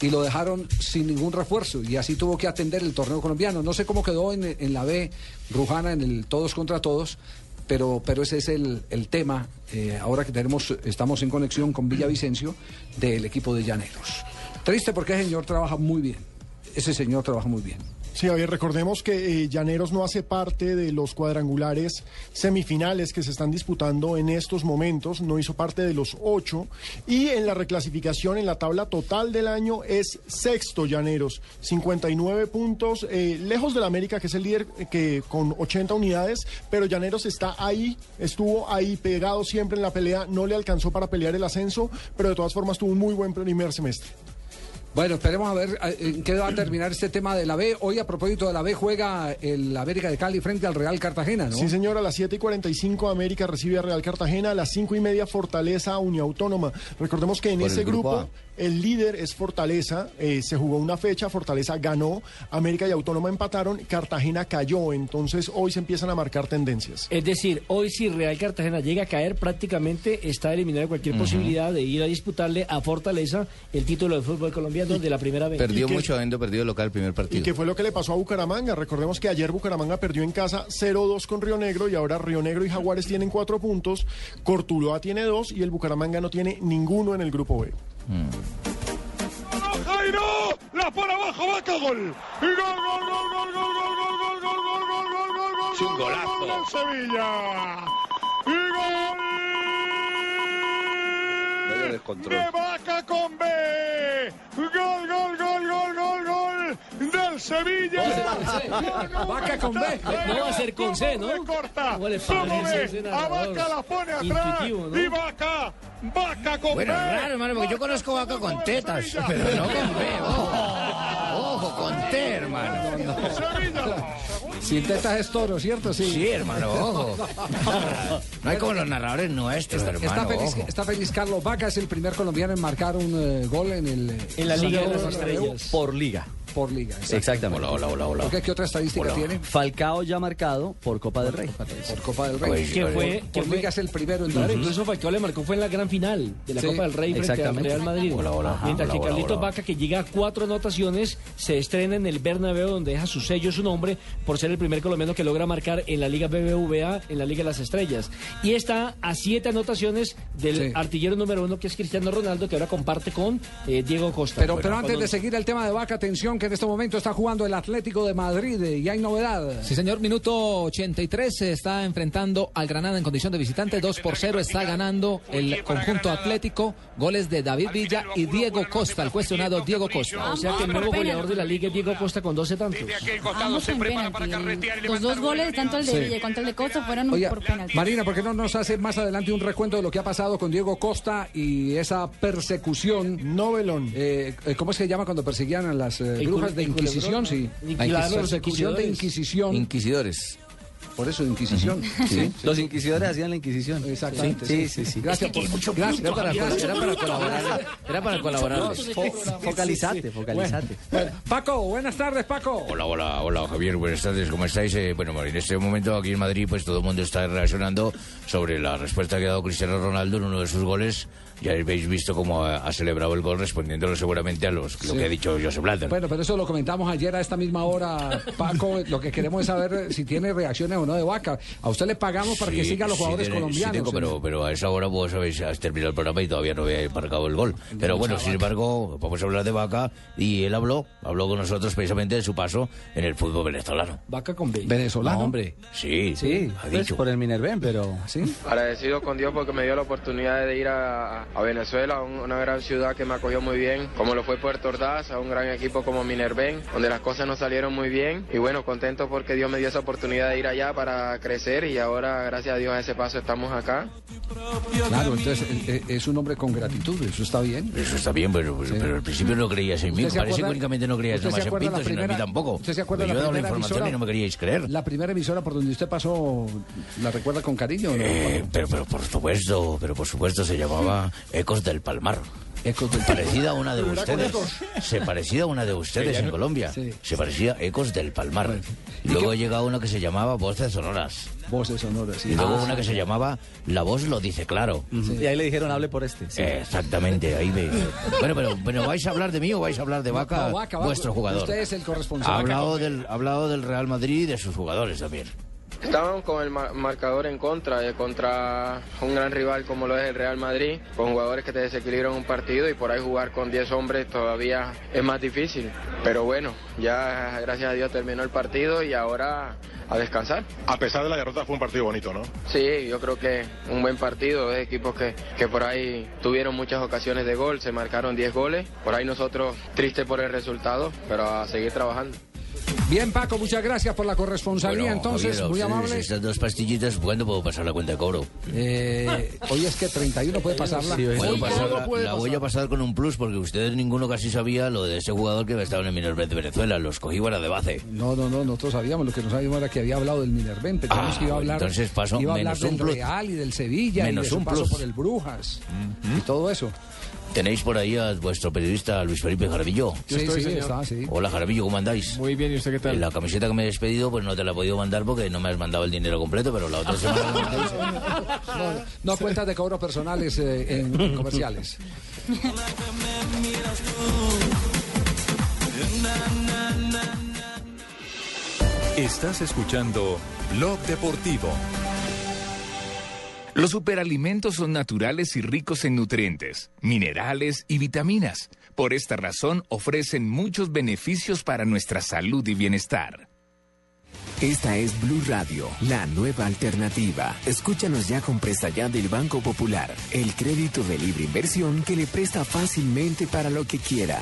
y lo dejaron sin ningún refuerzo y así tuvo que atender el torneo colombiano. No sé cómo quedó en, en la B Rujana en el todos contra todos, pero, pero ese es el, el tema, eh, ahora que tenemos, estamos en conexión con Villavicencio, del equipo de Llaneros. Triste porque ese señor trabaja muy bien, ese señor trabaja muy bien. Sí, a ver, recordemos que eh, Llaneros no hace parte de los cuadrangulares semifinales que se están disputando en estos momentos, no hizo parte de los ocho y en la reclasificación en la tabla total del año es sexto Llaneros, 59 puntos, eh, lejos del América que es el líder eh, que con 80 unidades, pero Llaneros está ahí, estuvo ahí pegado siempre en la pelea, no le alcanzó para pelear el ascenso, pero de todas formas tuvo un muy buen primer semestre. Bueno, esperemos a ver eh, en qué va a terminar este tema de la B. Hoy, a propósito de la B, juega el América de Cali frente al Real Cartagena, ¿no? Sí, señor, a las 7 y 45 América recibe a Real Cartagena, a las 5 y media Fortaleza Uniautónoma. Recordemos que en ese grupo. El líder es Fortaleza, eh, se jugó una fecha, Fortaleza ganó, América y Autónoma empataron, Cartagena cayó, entonces hoy se empiezan a marcar tendencias. Es decir, hoy si Real Cartagena llega a caer, prácticamente está eliminado de cualquier posibilidad de ir a disputarle a Fortaleza el título de fútbol colombiano de la primera vez. Perdió ¿Y mucho habiendo perdido local el primer ¿Y partido. qué fue lo que le pasó a Bucaramanga? Recordemos que ayer Bucaramanga perdió en casa 0-2 con Río Negro y ahora Río Negro y Jaguares tienen cuatro puntos, Cortuloa tiene dos y el Bucaramanga no tiene ninguno en el grupo B. Jairo, la por abajo, vaca, gol. Gol, gol de Vaca con B. Gol, gol, gol, gol, gol, gol del Sevilla. Vaca con B. No va a ser con C, ¿no? Corta. ¿Cómo A? Vaca la pone atrás. Y Vaca, Vaca con Bueno, B. raro, hermano, porque yo conozco vaca con tetas, pero no con B. Ojo, ojo con T, hermano. Sin tetas es toro, ¿cierto? Sí. Sí, hermano, ojo. No hay como los narradores nuestros, hermano. Está feliz, ojo. está feliz Carlos Vaca, es el primer colombiano en marcar un eh, gol en el En la Liga de las Estrellas. Por liga. Por liga. exacto. Exactamente. Hola, hola, hola, ¿Por qué? ¿Qué otra estadística tiene? Falcao ya marcado por Copa del Rey. Por Copa del Rey. Que fue, Por fue liga es el primero en Claro, dar. incluso Falcao le marcó fue en la gran final de la Sí, Copa del Rey frente al. Real Madrid. Hola, hola, Mientras hola, que hola, Carlitos hola. Vaca, que llega a cuatro anotaciones, se estrena en el Bernabéu, donde deja su sello, su nombre, por ser el primer colombiano que logra marcar en la Liga BBVA, en la Liga de las Estrellas. Y está a siete anotaciones del Sí. artillero número uno, que es Cristiano Ronaldo, que ahora comparte con eh, Diego Costa. Pero, Bueno, pero antes cuando- de seguir el tema de Vaca, atención que en este momento está jugando el Atlético de Madrid eh, y hay novedad. Sí, señor, minuto 83 se está enfrentando al Granada en condición de visitante, 2 por 0 está ganando el conjunto atlético, goles de David Villa y Diego Costa, el cuestionado Diego Costa. O sea que el nuevo goleador de la Liga es Diego Costa con 12 tantos. Ambos en penalti. Los dos goles, tanto el de Sí. Villa cuanto el de Costa, fueron Oye, por penalti. Marina, ¿por qué no nos hace más adelante un recuento de lo que ha pasado con Diego Costa y esa persecución? Novelón. Eh, eh, ¿Cómo es que se llama cuando perseguían a las eh, brujas de Inquisición? Sí. Claro, persecución de inquisidores. Inquisición. Inquisidores. Por eso, Inquisición. Sí. Los inquisidores hacían la Inquisición. Exactamente. Sí, sí, sí. Gracias por gracias. Era para, era para colaborar. Era para colaborar. Fo- focalizate, focalizate. Bueno, Paco, buenas tardes, Paco. Hola, hola, hola Javier, buenas tardes, ¿cómo estáis? Eh, bueno, en este momento aquí en Madrid pues todo el mundo está reaccionando sobre la respuesta que ha dado Cristiano Ronaldo en uno de sus goles. Ya habéis visto cómo ha, celebrado el gol respondiéndolo seguramente a los, lo Sí. que ha dicho Joseph Blatter. Bueno, pero eso lo comentamos ayer a esta misma hora, Paco. [laughs] Lo que queremos es saber si tiene reacciones o no de vaca. A usted le pagamos para que Sí, siga a los sí jugadores tiene- sí colombianos. tengo, pero, pero a esa hora vos habéis has terminado el programa y todavía no había marcado el gol. Pero bueno, sin embargo, vamos a hablar de Vaca y él habló, habló con nosotros precisamente de su paso en el fútbol venezolano. Vaca con B. Venezolano. No, hombre. Sí, Sí, ha pues dicho. por el Minerven, pero... ¿Sí? Agradecido con Dios porque me dio la oportunidad de ir a, a Venezuela, un- una gran ciudad que me acogió muy bien, como lo fue Puerto Ordaz, a un gran equipo como Minerven, donde las cosas no salieron muy bien. Y bueno, contento porque Dios me dio esa oportunidad de ir allá para crecer y ahora, gracias a Dios, a ese paso estamos acá. Claro, entonces eh, eh, es un hombre con gratitud, eso está bien. Eso está bien, pero, pero al principio no creías en mí. ¿Usted se Parece que acuerda- únicamente no creías nomás en Pinto, sino en mí tampoco. ¿Usted se acuerda Porque la yo he dado la información y emisora? no me queríais creer. La primera emisora por donde usted pasó, ¿la recuerda con cariño o no? Eh, pero, pero por supuesto, pero por supuesto se llamaba Ecos del Palmar. Ecos del Parecida a una de [laughs] ustedes. Se parecía a una de ustedes en Colombia. Sí. Se parecía a Ecos del Palmar. Luego llega una que se llamaba Voces Sonoras. Voces sonoras. sí. Y luego Ah, una que se llamaba La Voz lo dice claro. Y ahí le dijeron, hable por este. Sí. Exactamente, ahí ve. Bueno, pero, pero ¿vais a hablar de mí o vais a hablar de Vaca, No, Vaca, Vaca. vuestro jugador? Usted es el corresponsal. Ha hablado del, ha hablado del Real Madrid y de sus jugadores también. Estábamos con el ma- marcador en contra, eh, contra un gran rival como lo es el Real Madrid, con jugadores que te desequilibran un partido y por ahí jugar con 10 hombres todavía es más difícil. Pero bueno, ya gracias a Dios terminó el partido y ahora a descansar. A pesar de la derrota fue un partido bonito, ¿no? Sí, yo creo que un buen partido, de equipos que, que por ahí tuvieron muchas ocasiones de gol, se marcaron 10 goles, por ahí nosotros tristes por el resultado, pero a seguir trabajando. Bien, Paco, muchas gracias por la corresponsalía. Entonces, Javier, muy amable. Estas dos pastillitas, ¿cuándo puedo pasar la cuenta de cobro? Eh, hoy es que 31 puede pasarla. Puedo pasarla- la voy a pasar con un plus porque ustedes ninguno casi sabía lo de ese jugador que estaba en el Minervet de Venezuela. Los cogí fuera de base. No, no, no, nosotros sabíamos, lo que no sabíamos era que había hablado del Minerven, pensamos Ah, que iba a hablar, entonces paso iba a hablar menos del un plus. Real y del Sevilla Menos y de su un paso plus. por el Brujas y todo eso. ¿Tenéis por ahí a vuestro periodista Luis Felipe Jaramillo? Sí, sí, sí, está, sí. Hola Jaramillo, ¿cómo andáis? Muy bien, ¿y usted qué tal? La camiseta que me he despedido, pues no te la he podido mandar porque no me has mandado el dinero completo, pero la otra semana... [laughs] No, no cuentas de cobro personales eh, en, en comerciales. Estás escuchando Blog Deportivo. Los superalimentos son naturales y ricos en nutrientes, minerales y vitaminas. Por esta razón ofrecen muchos beneficios para nuestra salud y bienestar. Esta es Blue Radio, la nueva alternativa. Escúchanos ya con Presta Ya del Banco Popular, el crédito de libre inversión que le presta fácilmente para lo que quiera.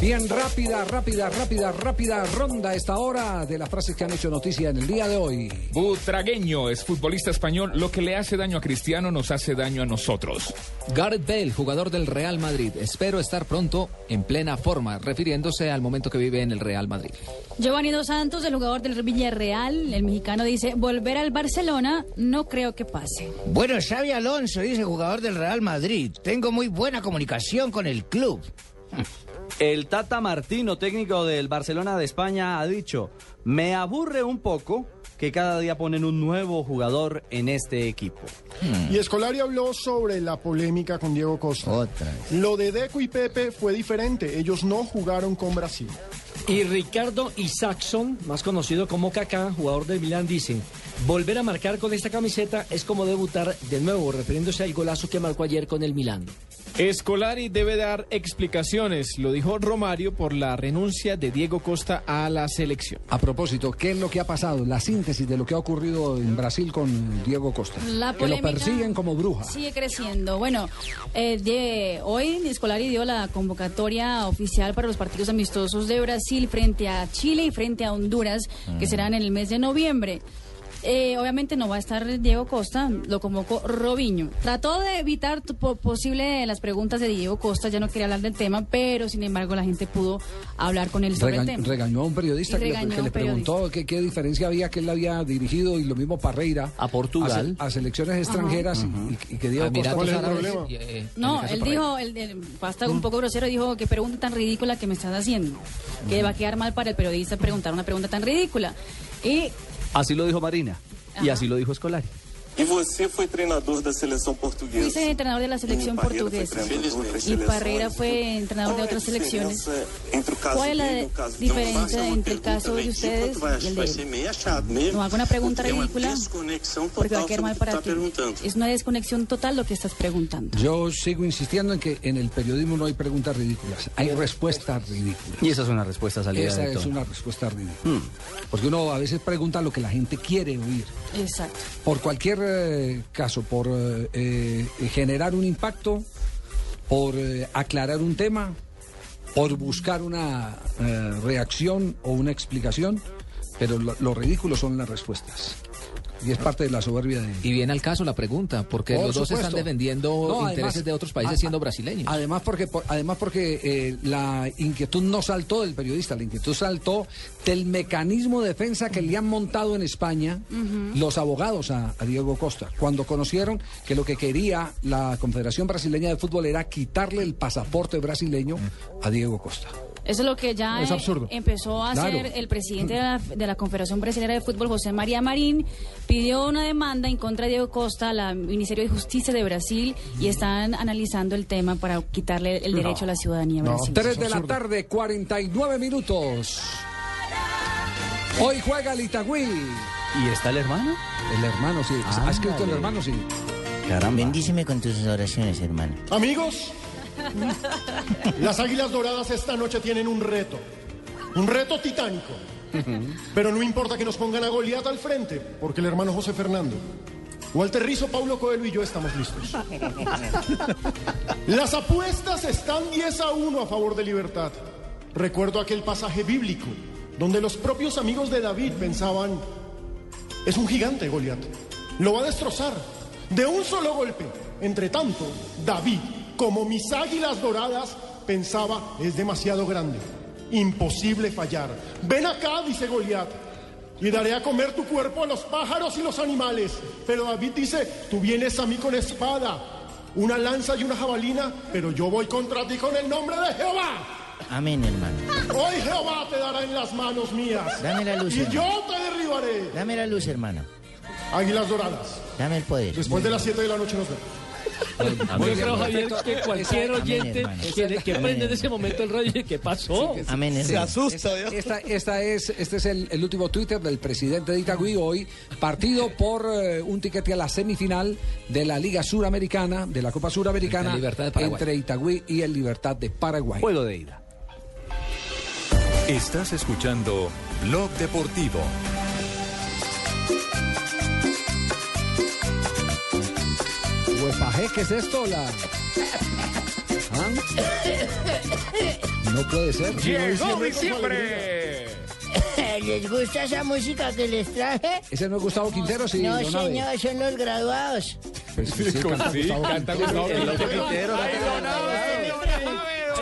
Bien, rápida, rápida, rápida, rápida ronda a esta hora de las frases que han hecho noticia en el día de hoy. Butragueño es futbolista español. Lo que le hace daño a Cristiano nos hace daño a nosotros. Gareth Bale, jugador del Real Madrid. Espero estar pronto en plena forma, refiriéndose al momento que vive en el Real Madrid. Giovanni Dos Santos, el jugador del Villarreal, el mexicano, dice, volver al Barcelona no creo que pase. Bueno, Xavi Alonso, dice jugador del Real Madrid. Tengo muy buena comunicación con el club. El Tata Martino, técnico del Barcelona de España, ha dicho, me aburre un poco que cada día ponen un nuevo jugador en este equipo. Y Escolari habló sobre la polémica con Diego Costa. Lo de Deco y Pepe fue diferente. Ellos no jugaron con Brasil. Y Ricardo Isaacson, más conocido como Kaká, jugador del Milán, dice, volver a marcar con esta camiseta es como debutar de nuevo, refiriéndose al golazo que marcó ayer con el Milán. Escolari debe dar explicaciones, lo dijo Romario por la renuncia de Diego Costa a la selección. A propósito, ¿qué es lo que ha pasado? La síntesis de lo que ha ocurrido en Brasil con Diego Costa. La que lo persiguen como bruja. Sigue creciendo. Bueno, eh, de- hoy Escolari dio la convocatoria oficial para los partidos amistosos de Brasil frente a Chile y frente a Honduras, que serán en el mes de noviembre. Eh, obviamente no va a estar Diego Costa, lo convocó Robinho. Trató de evitar posible las preguntas de Diego Costa, ya no quería hablar del tema, pero sin embargo la gente pudo hablar con él sobre el tema. regañó a un periodista que, le- que preguntó qué, qué diferencia había que él había dirigido y lo mismo Parreira a Portugal. a, selecciones extranjeras y, y que Diego Costa Emiratos ¿Cuál es el Árabes, problema? y, eh, en No, el él Parreira. dijo, él, él, hasta un poco grosero, dijo que pregunta tan ridícula que me estás haciendo. Que va a quedar mal para el periodista preguntar una pregunta tan ridícula. Y Así lo dijo Marina y así lo dijo Escolari. E você foi treinador da seleção portuguesa. fuiste entrenador de la selección Parreira foi portuguesa. treinador de outras Y seleções. Parreira fue entrenador de Qual é a otras selecciones. diferença entre o caso ¿Cuál es la dele e de- o caso entre el caso él? achado mesmo. No haga una pregunta porque é uma ridícula desconexão porque va a total quedar mal o que para ti. perguntando. Es una desconexión total lo que estás preguntando. Yo sigo insistiendo en que en el periodismo no hay preguntas ridículas, hay respuestas ridículas. Y esa es una respuesta salida Esa es una respuesta ridícula. Porque uno a veces pregunta lo que la gente quiere oír. Exacto. Por cualquier eh, caso, por eh, eh, generar un impacto, por aclarar un tema, por buscar una reacción o una explicación, pero lo, lo ridículo son las respuestas. Y es parte de la soberbia de... Y viene al caso la pregunta, porque Por los dos están defendiendo No, intereses de otros países a- siendo brasileños. Además porque, por- además porque eh, la inquietud no saltó del periodista, la inquietud saltó del mecanismo de defensa que le han montado en España los abogados a, a Diego Costa, cuando conocieron que lo que quería la Confederación Brasileña de Fútbol era quitarle el pasaporte brasileño a Diego Costa. Eso es lo que ya Es eh, absurdo. empezó a hacer el presidente de la, de la Confederación Brasileña de Fútbol, José María Marín. Pidió una demanda en contra de Diego Costa al Ministerio de Justicia de Brasil y están analizando el tema para quitarle el derecho a la ciudadanía brasileña. 3 de la tarde, 49 minutos. Hoy juega el Itagüí. ¿Y está el hermano? El hermano, sí. Ha escrito el hermano, sí. Caramba. Bendíceme con tus oraciones, hermano. Amigos, las Águilas Doradas esta noche tienen un reto. Un reto titánico. Pero no importa que nos pongan a Goliat al frente, porque el hermano José Fernando, Walter Rizo, Paulo Coelho y yo estamos listos. Las apuestas están 10 a 1 a favor de Libertad. Recuerdo aquel pasaje bíblico donde los propios amigos de David pensaban, es un gigante Goliat, lo va a destrozar de un solo golpe. Entre tanto, David, como mis águilas doradas, pensaba, es demasiado grande, imposible fallar. Ven acá, dice Goliat, y daré a comer tu cuerpo a los pájaros y los animales. Pero David dice, tú vienes a mí con espada, una lanza y una jabalina, pero yo voy contra ti con el nombre de Jehová. Amén, hermano. Hoy Jehová te dará en las manos mías. Dame la luz, Y hermano. yo te derribaré. Dame la luz, hermano. Águilas doradas. Dame el poder. Después de las 7 de la noche nos vemos. Yo creo, Javier, que cualquier oyente que, que prende en ese momento el radio y ¿qué pasó? Amén, hermano. esta, esta, esta es, este es el, el último Twitter del presidente de Itagüí hoy, partido por eh, un tiquete a la semifinal de la Liga Suramericana, de la Copa Suramericana, entre Itagüí y el Libertad de Paraguay. Juego de ida. Estás escuchando Blog Deportivo. Huepaje, ¿qué es esto? La... ¿Ah? No puede ser. Llegó diciembre. ¿Les gusta esa música que les traje? ¿Ese no es Gustavo Quintero? Sí, no, señor, son los graduados. Pues sí, sí, canta Gustavo Quintero.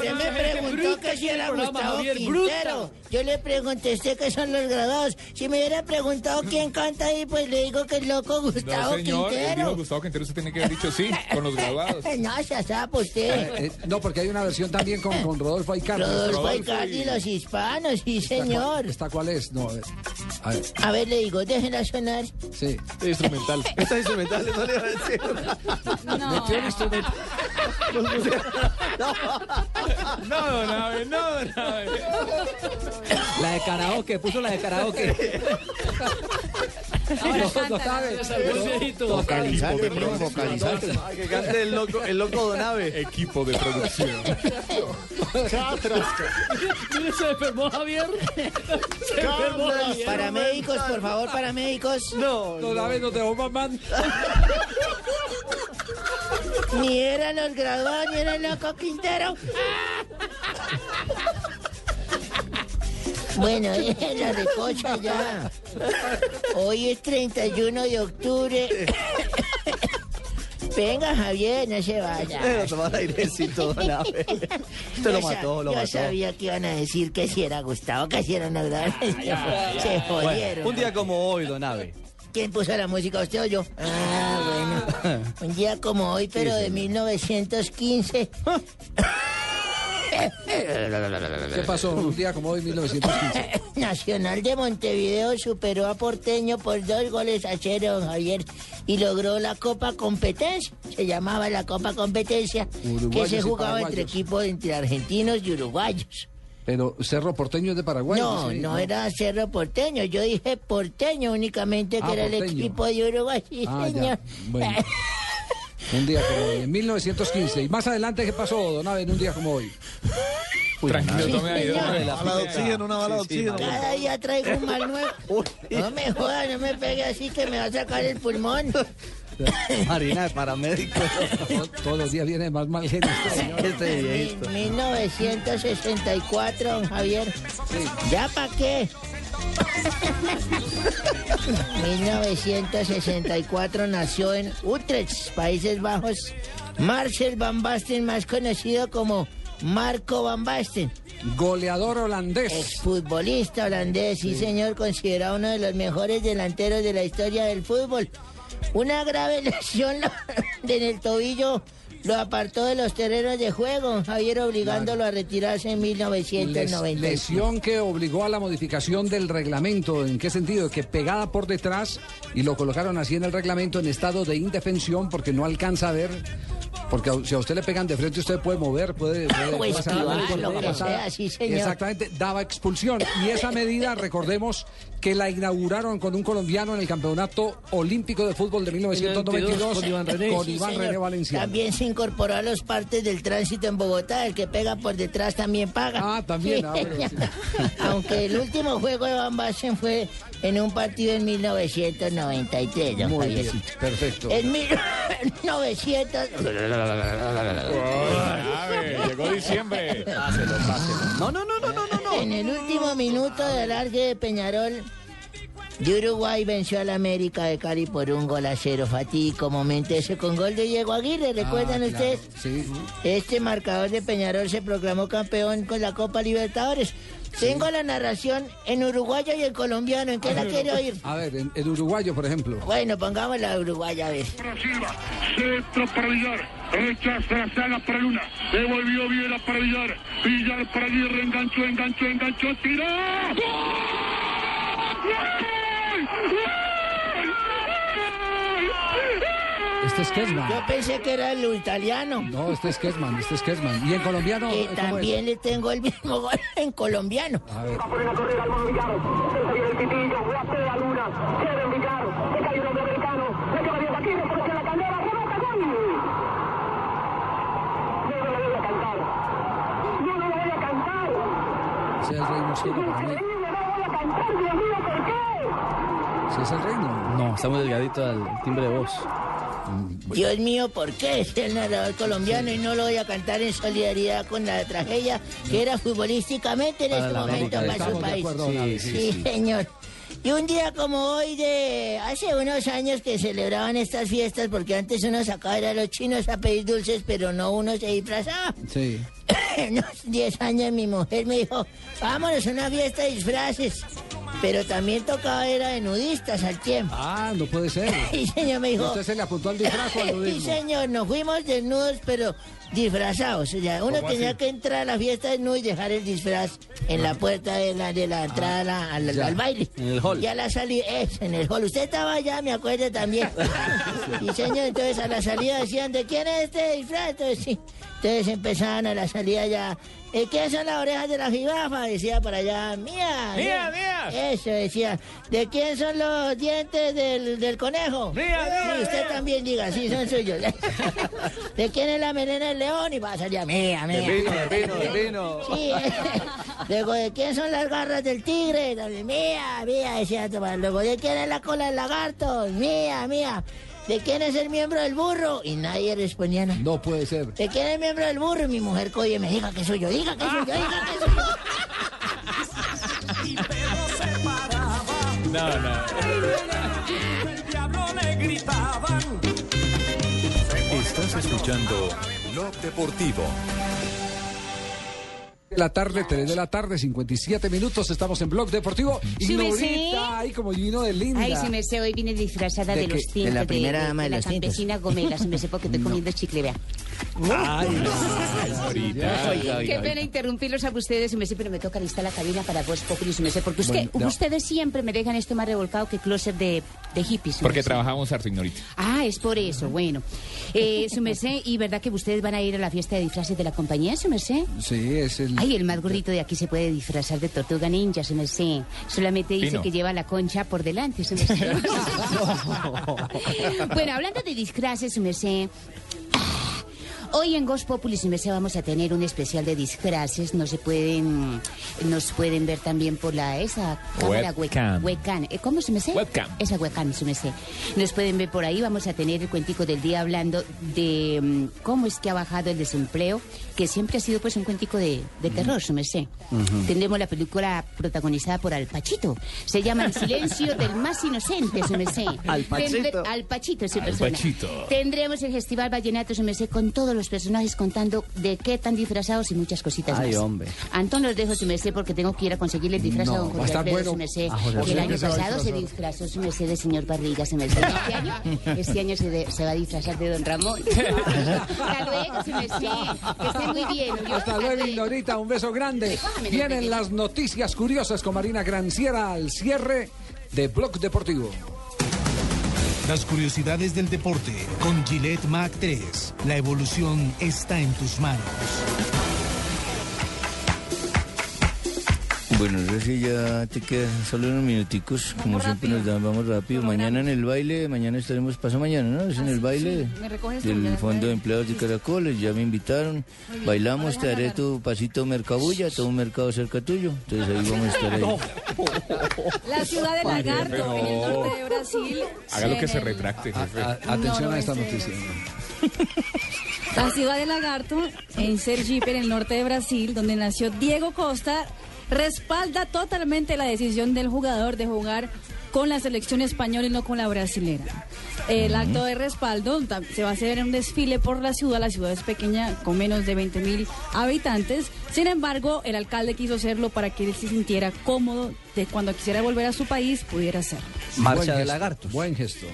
Usted me preguntó que si era Gustavo Quintero. Yo le pregunté usted que son los graduados. Si me hubiera preguntado quién canta ahí, pues le digo que el loco Gustavo no, señor, él dijo Quintero. Gustavo Quintero, usted tiene que haber dicho sí, con los graduados. [laughs] no, se asapa usted. Eh, no, porque hay una versión también con, con Rodolfo Aicardi. Rodolfo Aicardi y los hispanos, sí, señor. ¿Esta cuál es? No, a ver. A ver, A ver, le digo, déjenla sonar. sí. Instrumental. [laughs] Esta es instrumental, eso le iba a decir. No. Metió el instrumento. [laughs] No, don Abe, no, don Abe. La de karaoke, puso la de karaoke. Ahora No, no sabe. Ay, que cante el loco, el loco Donave. Equipo de producción. Catrasca. Mire, se enfermó Javier. Se enfermó Javier. Paramédicos, por favor, paramédicos. No, Toda vez nos dejó mamá. [laughs] Ni eran los graduados, ni era el loco Quintero. Bueno, [laughs] la recocha ya. Hoy es 31 de octubre. [coughs] Venga, Javier, no se vaya. Pero tomar airecito, Donave. Usted lo Yo mató, lo yo mató. sabía que iban a decir que si era Gustavo, que si era una gran... [laughs] Se jodieron. Bueno, un día como hoy, Donave. ¿Quién puso la música, usted o yo? Ah, bueno. [laughs] Un día como hoy, pero de 1915. ¿Qué pasó un día como hoy, 1915? [laughs] Nacional de Montevideo superó a Porteño por dos goles a cero, don Javier, y logró la Copa Competencia. Se llamaba la Copa Competencia, que Uruguayos se y jugaba entre equipos entre argentinos y uruguayos. Pero Cerro Porteño es de Paraguay. no, ahí, no era Cerro Porteño, yo dije Porteño únicamente, que Ah, era el equipo de Uruguay, sí, Ah, ya. señor. Bueno. [laughs] Un día como hoy, en 1915. Y más adelante, ¿qué pasó, Don Abe, en un día como hoy? Tranquilo, Sí, tome ahí. Una bala de oxígeno, una bala de oxígeno. Cada día traigo un mal nuevo. [laughs] No me joda, no me pegue así que me va a sacar el pulmón. [laughs] [laughs] Marina de paramédico. [laughs] Todos los días viene más mal genio. [laughs] este señor. Este En viejito. 1964, don Javier. ¿Ya para qué? ...1964 nació en Utrecht, Países Bajos... ...Marcel Van Basten, más conocido como Marco Van Basten... Goleador holandés. Exfutbolista holandés, sí señor, considerado uno de los mejores delanteros de la historia del fútbol. Una grave lesión [laughs] en el tobillo lo apartó de los terrenos de juego, Javier obligándolo a retirarse en Les- 1990. lesión que obligó a la modificación del reglamento. ¿En qué sentido? Que pegada por detrás y lo colocaron así en el reglamento en estado de indefensión porque no alcanza a ver. Porque a- si a usted le pegan de frente, usted puede mover, puede. puede O puede esquivar, sacar la lo que pasada. sea, sí, señor. Exactamente, daba expulsión. Y esa medida, recordemos que la inauguraron con un colombiano en el Campeonato Olímpico de Fútbol de 1992 con Iván René. con Sí, Iván. René Valenciano. También se incorporó a los partes del tránsito en Bogotá. El que pega por detrás también paga. Ah, también, ah, bueno, sí. [laughs] Aunque el último juego de Van Basten fue en un partido en 1993, don Muy bien, perfecto. En 1900... [laughs] Llegó diciembre. No, no, no, no, no, no, no. En el último minuto del arque de Peñarol, de Uruguay venció al América de Cali por un gol a cero. Fatídico momento ese con gol de Diego Aguirre, ¿recuerdan Ah, claro, ustedes? Sí. Este marcador de Peñarol se proclamó campeón con la Copa Libertadores. Tengo la narración en uruguayo y en colombiano. ¿En qué la quiere oír? A ver, en, en uruguayo, por ejemplo. Bueno, pongamos la uruguaya a ver. Silva, centro para Villar, rechaza la saga para Luna, devolvió Viera para Villar, Villar para Aguirre, enganchó, enganchó, enganchó, tiró. Este es Kesman. Yo pensé que era el italiano. No, este es Kesman, este es Kesman. Y en colombiano. Y ¿cómo es? también le tengo el mismo gol [laughs] en colombiano. A ver. Ese es el reino ciego para mí. ¿Sí es el reino? No, está muy delgadito el timbre de voz. Dios mío, ¿por qué es el narrador colombiano y no lo voy a cantar en solidaridad con la tragedia que era futbolísticamente en Para este la momento América, para su estamos de país? acuerdo, sí, sí, sí. señor. Y un día como hoy de hace unos años que celebraban estas fiestas, porque antes uno sacaba a los chinos a pedir dulces, pero no uno se disfrazaba. Sí. [coughs] unos 10 años mi mujer me dijo, vámonos a una fiesta de disfraces. Pero también tocaba era de nudistas al tiempo. Ah, no puede ser. [laughs] Y señor me dijo... ¿Usted se le apuntó al disfraz al [laughs] Sí, señor, nos fuimos desnudos, pero disfrazados. O sea, uno ¿Cómo tenía así? que entrar a la fiesta desnudo y dejar el disfraz en la puerta de la, de la entrada a la- al, al baile. En el hall. Y a la salida, es, en el hall. Usted estaba allá, me acuerdo también. [laughs] y señor, entonces a la salida decían, ¿de quién es este disfraz? Entonces, sí. Entonces empezaban a la salida ya. ¿Eh, ¿Qué son las orejas de la jirafa? Decía para allá, mía. Mía, mía. Eso decía. ¿De quién son los dientes del, del conejo? Mía, mía, Sí, usted mía. también diga, sí, son suyos. [laughs] ¿De quién es la melena del león? Y va a salir a mía, mía. Del vino, del vino, del vino. Sí, [laughs] luego, ¿de quién son las garras del tigre? Mía, mía, decía Tomás. Luego, ¿de quién es la cola del lagarto? Mía, mía. ¿De quién es el miembro del burro? Y nadie respondía nada. No puede ser. ¿De quién es el miembro del burro? Y mi mujer coye me diga que soy yo, diga que soy yo, diga que soy yo. No, no. Estás escuchando Blog Deportivo. De la tarde, 3 de la tarde, 57 minutos, estamos en Blog Deportivo. Y Sí, me Norita, sé. ay, como vino de linda. Ay, si me sé, hoy vine disfrazada ¿De de, qué? los De la primera dama de la los tintos. campesina Gomela, si me sé porque estoy comiendo chicle, vea. Ay, Qué pena interrumpirlos a ustedes, si me sé, pero me toca listar la cabina para Voz Populi, si me sé, porque es Bueno, que no. ustedes siempre me dejan esto más revolcado que closet de, de hippies. Porque merced. trabajamos harto, ignorita. Ah, es por eso, bueno. Eh, su merced, ¿y verdad que ustedes van a ir a la fiesta de disfraces de la compañía, su merced? Sí, es el. Ay, el más gordito de aquí se puede disfrazar de tortuga ninja, su merced. Solamente dice Pino. que lleva la concha por delante, su [laughs] merced. [laughs] bueno, hablando de disfraces, su merced. Hoy en Ghost Populi su merced, vamos a tener un especial de disfraces. No se pueden, nos pueden ver también por la esa cámara Webcam. web- webcam. Eh, ¿Cómo se me sé? Webcam. Esa webcam, su merced. Nos pueden ver por ahí. Vamos a tener el cuentico del día hablando de mm, cómo es que ha bajado el desempleo, que siempre ha sido pues un cuentico de, de terror, su merced. Tendremos la película protagonizada por Al Pachito. Se llama El silencio [laughs] del más inocente, su merced. Al Pachito. Tendré- Al Pachito, su Al persona. Pachito. Tendremos el Festival Vallenato, su merced, con todos los personajes contando de qué están disfrazados y muchas cositas Ay, más. hombre. Antón, los dejo, su merced, porque tengo que ir a conseguirle el disfraz a don va a Jorge estar Alfredo, bueno. su merced. A Jorge que el año se pasado se disfrazar. disfrazó, su merced, de señor Barriga, su merced. Este año, este año se, de- se va a disfrazar de don Ramón. [laughs] Hasta luego, su merced. Que esté muy bien. Hasta luego, Ignorita. Un beso grande. Vienen las noticias curiosas con Marina Granciera al cierre de Blog Deportivo. Las curiosidades del deporte con Gillette Mac 3. La evolución está en tus manos. Bueno, sí ya te queda solo unos minuticos, como siempre nos dan, vamos rápido. Mañana en el baile, mañana estaremos, pasó mañana, ¿no? Es en el baile me recoges tú, del Fondo de Empleados de Caracoles, ya me invitaron, bailamos, te haré tu pasito mercabulla, todo un mercado cerca tuyo, entonces ahí vamos a estar ahí. [laughs] La ciudad de Lagarto, en el norte de Brasil. Hágalo que en se retracte, jefe. A- atención No, no, a esta noticia. La ciudad de Lagarto, en Sergipe, en el norte de Brasil, donde nació Diego Costa, respalda totalmente la decisión del jugador de jugar con la selección española y no con la brasilera. El acto de respaldo se va a hacer en un desfile por la ciudad. La ciudad es pequeña, con menos de 20 mil habitantes. Sin embargo, el alcalde quiso hacerlo para que él se sintiera cómodo de cuando quisiera volver a su país, pudiera hacerlo. Marcha Buen de gesto, lagartos. Buen gesto.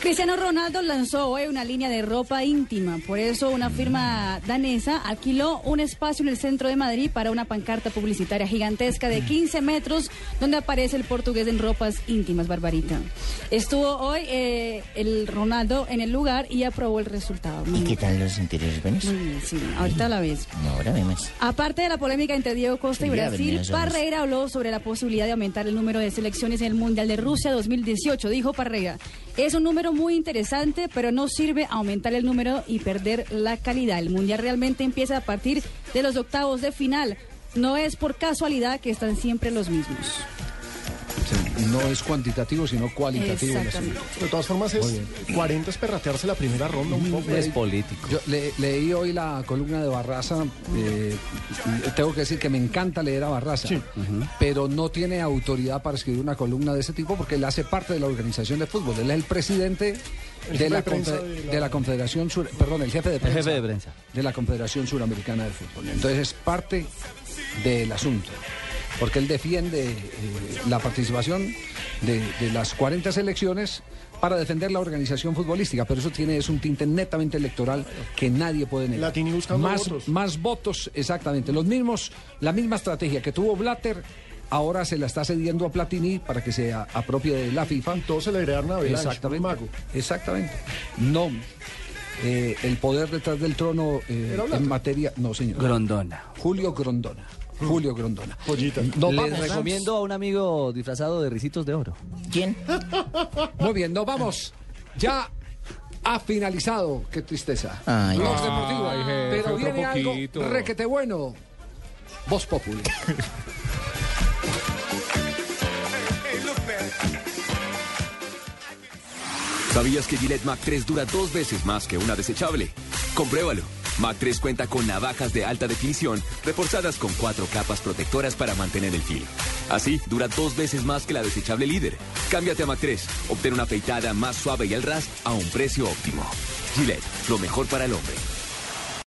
Cristiano Ronaldo lanzó hoy una línea de ropa íntima, por eso una firma danesa alquiló un espacio en el centro de Madrid para una pancarta publicitaria gigantesca de 15 metros donde aparece el portugués en ropas íntimas, Barbarita. Estuvo hoy eh, el Ronaldo en el lugar y aprobó el resultado. ¿Y qué tal los interiores buenos? Muy bien, sí, ahorita la ves. No, ahora vemos. Aparte de la polémica entre Diego Costa y Brasil, Parreira habló sobre la posibilidad de aumentar el número de selecciones en el Mundial de Rusia 2018. Dijo Parreira, es un número muy interesante, pero no sirve aumentar el número y perder la calidad. El Mundial realmente empieza a partir de los octavos de final. No es por casualidad que están siempre los mismos. Sí, no es cuantitativo, sino cualitativo. De todas formas, es bien. 40 es perratearse la primera ronda un poco. Es ahí. político. Yo le- leí hoy la columna de Barraza. eh, tengo que decir que me encanta leer a Barraza, pero no tiene autoridad para escribir una columna de ese tipo porque él hace parte de la organización de fútbol. Él es el presidente El de la, de la- la Confederación Sur, perdón, el jefe de El prensa, jefe de prensa. de la Confederación Suramericana de Fútbol. Entonces es parte del asunto, porque él defiende eh, la participación de, de las 40 selecciones para defender la organización futbolística, pero eso tiene es un tinte netamente electoral que nadie puede negar. Latini buscando más votos. más votos, exactamente, los mismos, la misma estrategia que tuvo Blatter. Ahora se la está cediendo a Platini para que se apropie de la FIFA. Todos se le heredaron a Exactamente. mago. Exactamente. No. eh, el poder detrás del trono eh, en materia. No, señor. Grondona. Julio Grondona. Julio Grondona. No, Les vamos. recomiendo a un amigo disfrazado de risitos de oro. ¿Quién? Muy bien, nos vamos. Ya ha finalizado. Qué tristeza. Ay, jefe, Pero otro viene algo poquito. requete bueno. Voz Populi. ¿Sabías que Gillette Mac 3 dura dos veces más que una desechable? Compruébalo. Mac 3 cuenta con navajas de alta definición reforzadas con cuatro capas protectoras para mantener el filo. Así, dura dos veces más que la desechable líder. Cámbiate a Mac 3. Obtén una afeitada más suave y al ras a un precio óptimo. Gillette, lo mejor para el hombre.